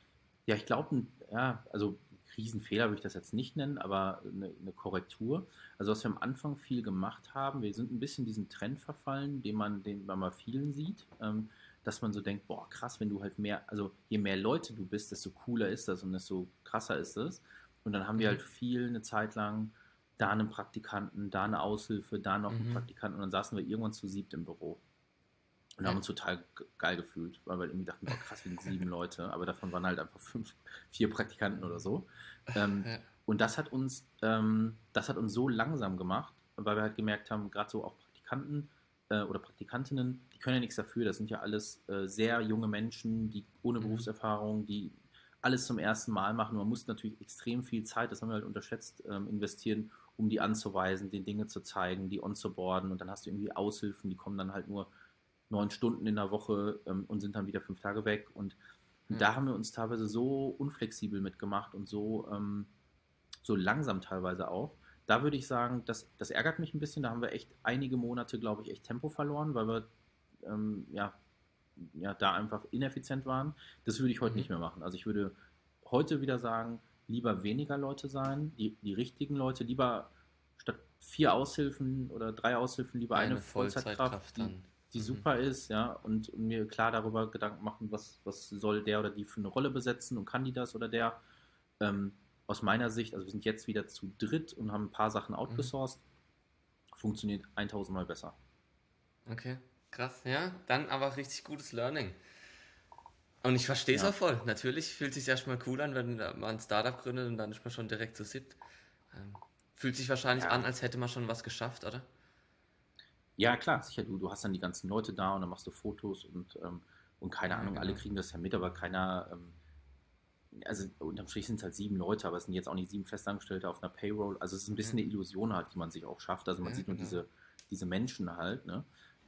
Ja, ich glaube, ja, also Riesenfehler würde ich das jetzt nicht nennen, aber eine, eine, Korrektur. Also was wir am Anfang viel gemacht haben, wir sind ein bisschen diesen Trend verfallen, den man, den man bei vielen sieht, ähm, dass man so denkt, boah, krass, wenn du halt mehr, also je mehr Leute du bist, desto cooler ist das und desto krasser ist das. Und dann haben wir mhm. halt viel eine Zeit lang da einen Praktikanten, da eine Aushilfe, da noch einen mhm. Praktikanten und dann saßen wir irgendwann zu siebt im Büro. Und ja. haben uns total geil gefühlt, weil wir irgendwie dachten, boah, krass, wir sind sieben Leute, aber davon waren halt einfach fünf, vier Praktikanten oder so. Ähm, ja. Und das hat uns, ähm, das hat uns so langsam gemacht, weil wir halt gemerkt haben, gerade so auch Praktikanten äh, oder Praktikantinnen, die können ja nichts dafür. Das sind ja alles äh, sehr junge Menschen, die ohne mhm. Berufserfahrung, die alles zum ersten Mal machen. Man muss natürlich extrem viel Zeit, das haben wir halt unterschätzt, ähm, investieren, um die anzuweisen, den Dinge zu zeigen, die onzuboarden und dann hast du irgendwie Aushilfen, die kommen dann halt nur neun Stunden in der Woche ähm, und sind dann wieder fünf Tage weg und ja. da haben wir uns teilweise so unflexibel mitgemacht und so, ähm, so langsam teilweise auch. Da würde ich sagen, das, das ärgert mich ein bisschen. Da haben wir echt einige Monate, glaube ich, echt Tempo verloren, weil wir ja, ja, da einfach ineffizient waren. Das würde ich heute mhm. nicht mehr machen. Also ich würde heute wieder sagen, lieber weniger Leute sein, die, die richtigen Leute, lieber statt vier Aushilfen oder drei Aushilfen, lieber eine, eine Vollzeitkraft, die, die mhm. super ist, ja, und, und, mir klar darüber Gedanken machen, was, was soll der oder die für eine Rolle besetzen und kann die das oder der. Ähm, aus meiner Sicht, also wir sind jetzt wieder zu dritt und haben ein paar Sachen mhm. outgesourced, mhm. funktioniert 1000 Mal besser. Okay, krass, ja, dann aber richtig gutes Learning. Und ich verstehe es ja. auch voll. Natürlich fühlt es sich erstmal cool an, wenn man ein Startup gründet und dann ist man schon direkt zu so siebt. Ähm, fühlt sich wahrscheinlich ja. an, als hätte man schon was geschafft, oder? Ja, klar, sicher. Du, du hast dann die ganzen Leute da und dann machst du Fotos und, ähm, und keine ja, Ahnung, genau. alle kriegen das ja mit, aber keiner, ähm, also unterm Strich sind es halt sieben Leute, aber es sind jetzt auch nicht sieben Festangestellte auf einer Payroll. Also es ist ein bisschen eine Illusion halt, die man sich auch schafft. Also man sieht nur genau. diese, diese Menschen halt, ne?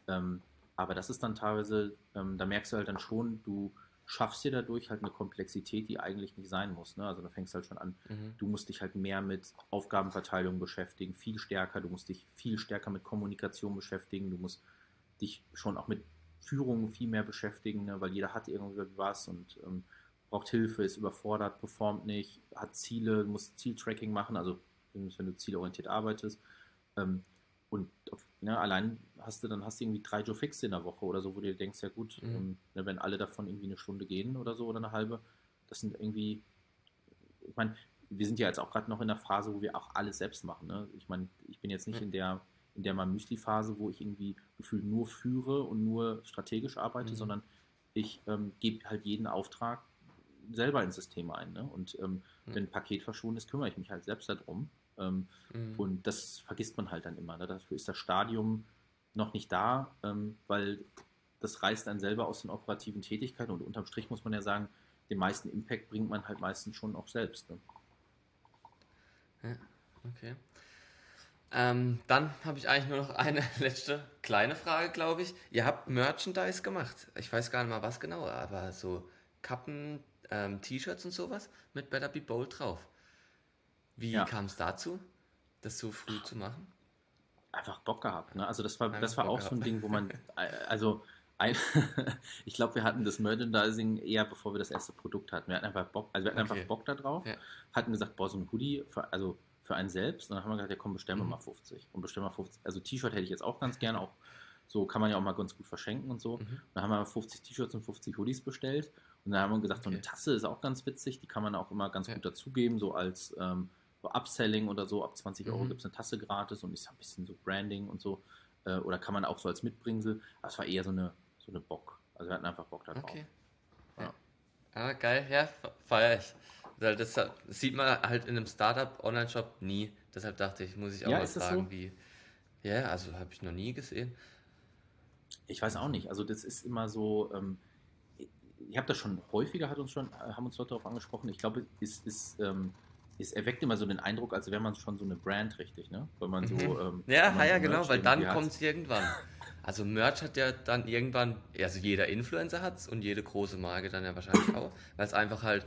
Ähm, aber das ist dann teilweise, ähm, da merkst du halt dann schon, du, schaffst dir dadurch halt eine Komplexität, die eigentlich nicht sein muss. Ne? Also da fängst du halt schon an, mhm. du musst dich halt mehr mit Aufgabenverteilung beschäftigen, viel stärker, du musst dich viel stärker mit Kommunikation beschäftigen, du musst dich schon auch mit Führung viel mehr beschäftigen, ne? weil jeder hat irgendwie was und ähm, braucht Hilfe, ist überfordert, performt nicht, hat Ziele, muss Zieltracking machen, also wenn du zielorientiert arbeitest. Ähm, und ne, allein hast du dann hast du irgendwie drei Joe Fix in der Woche oder so, wo du dir denkst, ja gut, mhm. ähm, ne, wenn alle davon irgendwie eine Stunde gehen oder so oder eine halbe, das sind irgendwie, ich meine, wir sind ja jetzt auch gerade noch in der Phase, wo wir auch alles selbst machen. Ne? Ich meine, ich bin jetzt nicht mhm. in der in der mal Müsli-Phase, wo ich irgendwie gefühlt nur führe und nur strategisch arbeite, mhm. sondern ich ähm, gebe halt jeden Auftrag selber ins System ein. Ne? Und ähm, wenn ein Paket verschwunden ist, kümmere ich mich halt selbst darum. Ähm, mhm. Und das vergisst man halt dann immer. Ne? Dafür ist das Stadium noch nicht da, ähm, weil das reißt einen selber aus den operativen Tätigkeiten und unterm Strich muss man ja sagen, den meisten Impact bringt man halt meistens schon auch selbst. Ne? Ja, okay. Ähm, dann habe ich eigentlich nur noch eine letzte kleine Frage, glaube ich. Ihr habt Merchandise gemacht. Ich weiß gar nicht mal was genau, aber so Kappen, ähm, T-Shirts und sowas mit Better Be Bold drauf. Wie ja. kam es dazu, das so früh zu machen? Einfach Bock gehabt. Ne? Also das war, das war auch gehabt. so ein Ding, wo man, äh, also ein, ich glaube, wir hatten das Merchandising eher, bevor wir das erste Produkt hatten. Wir hatten einfach Bock, also wir hatten okay. einfach Bock da drauf, ja. hatten gesagt, boah, so ein Hoodie, für, also für einen selbst. Und dann haben wir gesagt, ja komm, bestellen wir mhm. mal 50. Und bestellen wir 50. Also T-Shirt hätte ich jetzt auch ganz gerne, auch so kann man ja auch mal ganz gut verschenken und so. Mhm. Dann haben wir 50 T-Shirts und 50 Hoodies bestellt. Und dann haben wir gesagt, okay. so eine Tasse ist auch ganz witzig, die kann man auch immer ganz ja. gut dazugeben, so als ähm, Upselling oder so, ab 20 Euro mhm. gibt es eine Tasse gratis und ist ein bisschen so Branding und so. Äh, oder kann man auch so als Mitbringsel. Aber es war eher so eine, so eine Bock. Also wir hatten einfach Bock darauf. Okay. Ja. Ah, geil, ja, feier ich. Das, sieht man halt in einem Startup, Online-Shop nie. Deshalb dachte ich, muss ich auch ja, mal fragen, so? wie. Ja, also habe ich noch nie gesehen. Ich weiß auch nicht. Also das ist immer so. Ähm, ich habe das schon häufiger, hat uns schon, haben uns Leute darauf angesprochen. Ich glaube, es ist ähm, es erweckt immer so den Eindruck, als wäre man schon so eine Brand richtig, ne? Weil man so. Mhm. Ähm, ja, man ja, so genau, weil dann kommt es irgendwann. Also Merch hat ja dann irgendwann, also jeder Influencer hat es und jede große Marke dann ja wahrscheinlich auch, weil es einfach halt,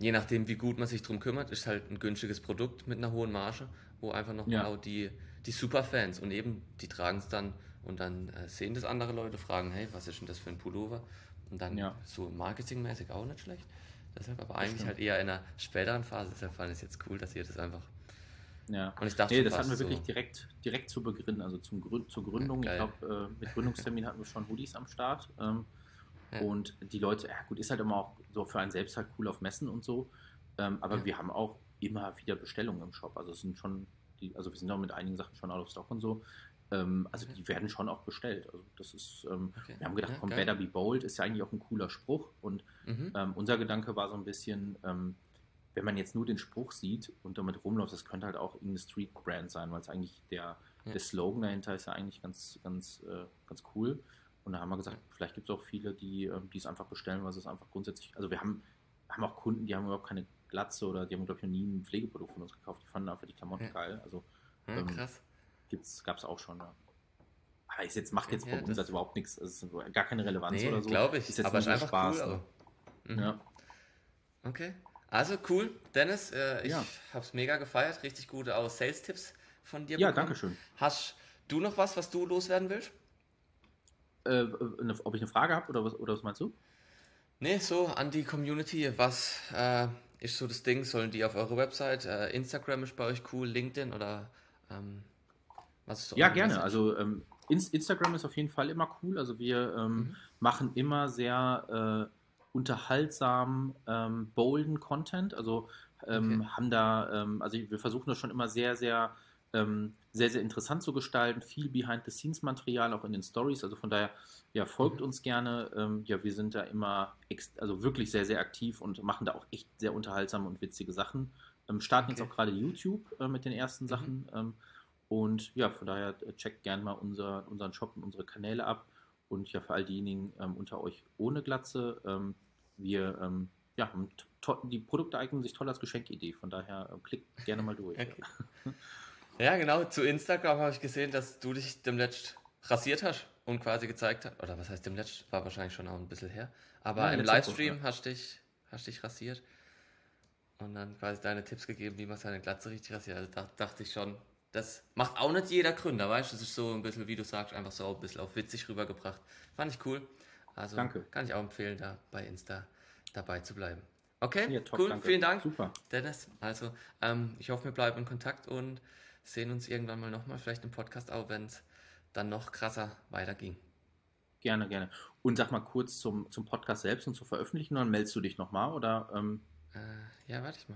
je nachdem wie gut man sich drum kümmert, ist halt ein günstiges Produkt mit einer hohen Marge, wo einfach noch ja. genau die, die Superfans und eben die tragen es dann und dann äh, sehen das andere Leute, fragen, hey, was ist denn das für ein Pullover? Und dann ja. so marketingmäßig auch nicht schlecht. Deshalb aber eigentlich halt eher in einer späteren Phase. Deshalb fand ich es jetzt cool, dass ihr das einfach. Ja. Und ich dachte, nee, das hatten wir wirklich so direkt, direkt zu Beginn, also zum Grün, zur Gründung. Ja, ich glaube, äh, mit Gründungstermin hatten wir schon Hoodies am Start. Ähm, ja. Und die Leute, ja gut, ist halt immer auch so für einen selbst halt cool auf Messen und so. Ähm, aber ja. wir haben auch immer wieder Bestellungen im Shop. Also es sind schon, die, also wir sind auch mit einigen Sachen schon out of stock und so. Ähm, also die werden schon auch bestellt. Also das ist, ähm, okay. wir haben gedacht, ja, komm, better be bold ist ja eigentlich auch ein cooler Spruch. Und mhm. ähm, unser Gedanke war so ein bisschen, ähm, wenn man jetzt nur den Spruch sieht und damit rumläuft, das könnte halt auch eine Street-Brand sein, weil es eigentlich der, ja. der Slogan dahinter ist ja eigentlich ganz, ganz, äh, ganz cool. Und da haben wir gesagt, vielleicht gibt es auch viele, die, ähm, die es einfach bestellen, weil es einfach grundsätzlich, also wir haben, haben auch Kunden, die haben überhaupt keine Glatze oder die haben, glaube ich, noch nie ein Pflegeprodukt von uns gekauft. Die fanden einfach die Klamotten ja. geil. Also, ja, ähm, krass. Gab es auch schon, ja. Aber ich jetzt, macht jetzt vom ja, Umsatz überhaupt nichts. Es ist gar keine Relevanz nee, oder so. glaube ich. Ist jetzt aber ist einfach Spaß. Cool, mhm. Ja. Okay. Also cool, Dennis. Äh, ich ja. habe es mega gefeiert. Richtig gute Sales-Tipps von dir. Ja, bekommen. danke schön. Hast du noch was, was du loswerden willst? Äh, äh ob ich eine Frage habe oder was, oder was meinst du? Nee, so an die Community. Was äh, ist so das Ding? Sollen die auf eure Website? Äh, Instagram ist bei euch cool, LinkedIn oder ähm, ist so? Ja, gerne. Also ähm, Instagram ist auf jeden Fall immer cool. Also wir ähm, mhm. machen immer sehr äh, unterhaltsam, ähm, bolden Content. Also ähm, okay. haben da, ähm, also wir versuchen das schon immer sehr, sehr ähm, sehr, sehr interessant zu gestalten, viel Behind-the-Scenes-Material auch in den Stories. Also von daher, ja, folgt mhm. uns gerne. Ja, wir sind da immer, also wirklich sehr, sehr aktiv und machen da auch echt sehr unterhaltsame und witzige Sachen. Starten okay. jetzt auch gerade YouTube äh, mit den ersten mhm. Sachen. Ähm, und ja, von daher äh, checkt gerne mal unser, unseren Shop und unsere Kanäle ab. Und ja, für all diejenigen ähm, unter euch ohne Glatze, ähm, wir ja, die Produkte eignen sich toll als Geschenkidee. Von daher äh, klickt gerne mal durch. Okay. Ja, genau. Zu Instagram habe ich gesehen, dass du dich demnächst rasiert hast und quasi gezeigt hast. Oder was heißt demnächst? War wahrscheinlich schon auch ein bisschen her. Aber ja, im Livestream hast du dich, hast dich rasiert und dann quasi deine Tipps gegeben, wie man seine Glatze richtig rasiert. Also da dachte ich schon, das macht auch nicht jeder Gründer, weißt du? Das ist so ein bisschen, wie du sagst, einfach so ein bisschen auf witzig rübergebracht. Fand ich cool. Also danke. kann ich auch empfehlen, da bei Insta dabei zu bleiben. Okay, ja, top, cool, danke. vielen Dank, Super. Dennis. Also, ähm, ich hoffe, wir bleiben in Kontakt und sehen uns irgendwann mal nochmal, vielleicht im Podcast auch, wenn es dann noch krasser weiterging. Gerne, gerne. Und sag mal kurz zum, zum Podcast selbst und zur Veröffentlichung, dann meldest du dich nochmal oder? Ähm äh, ja, warte, ich mach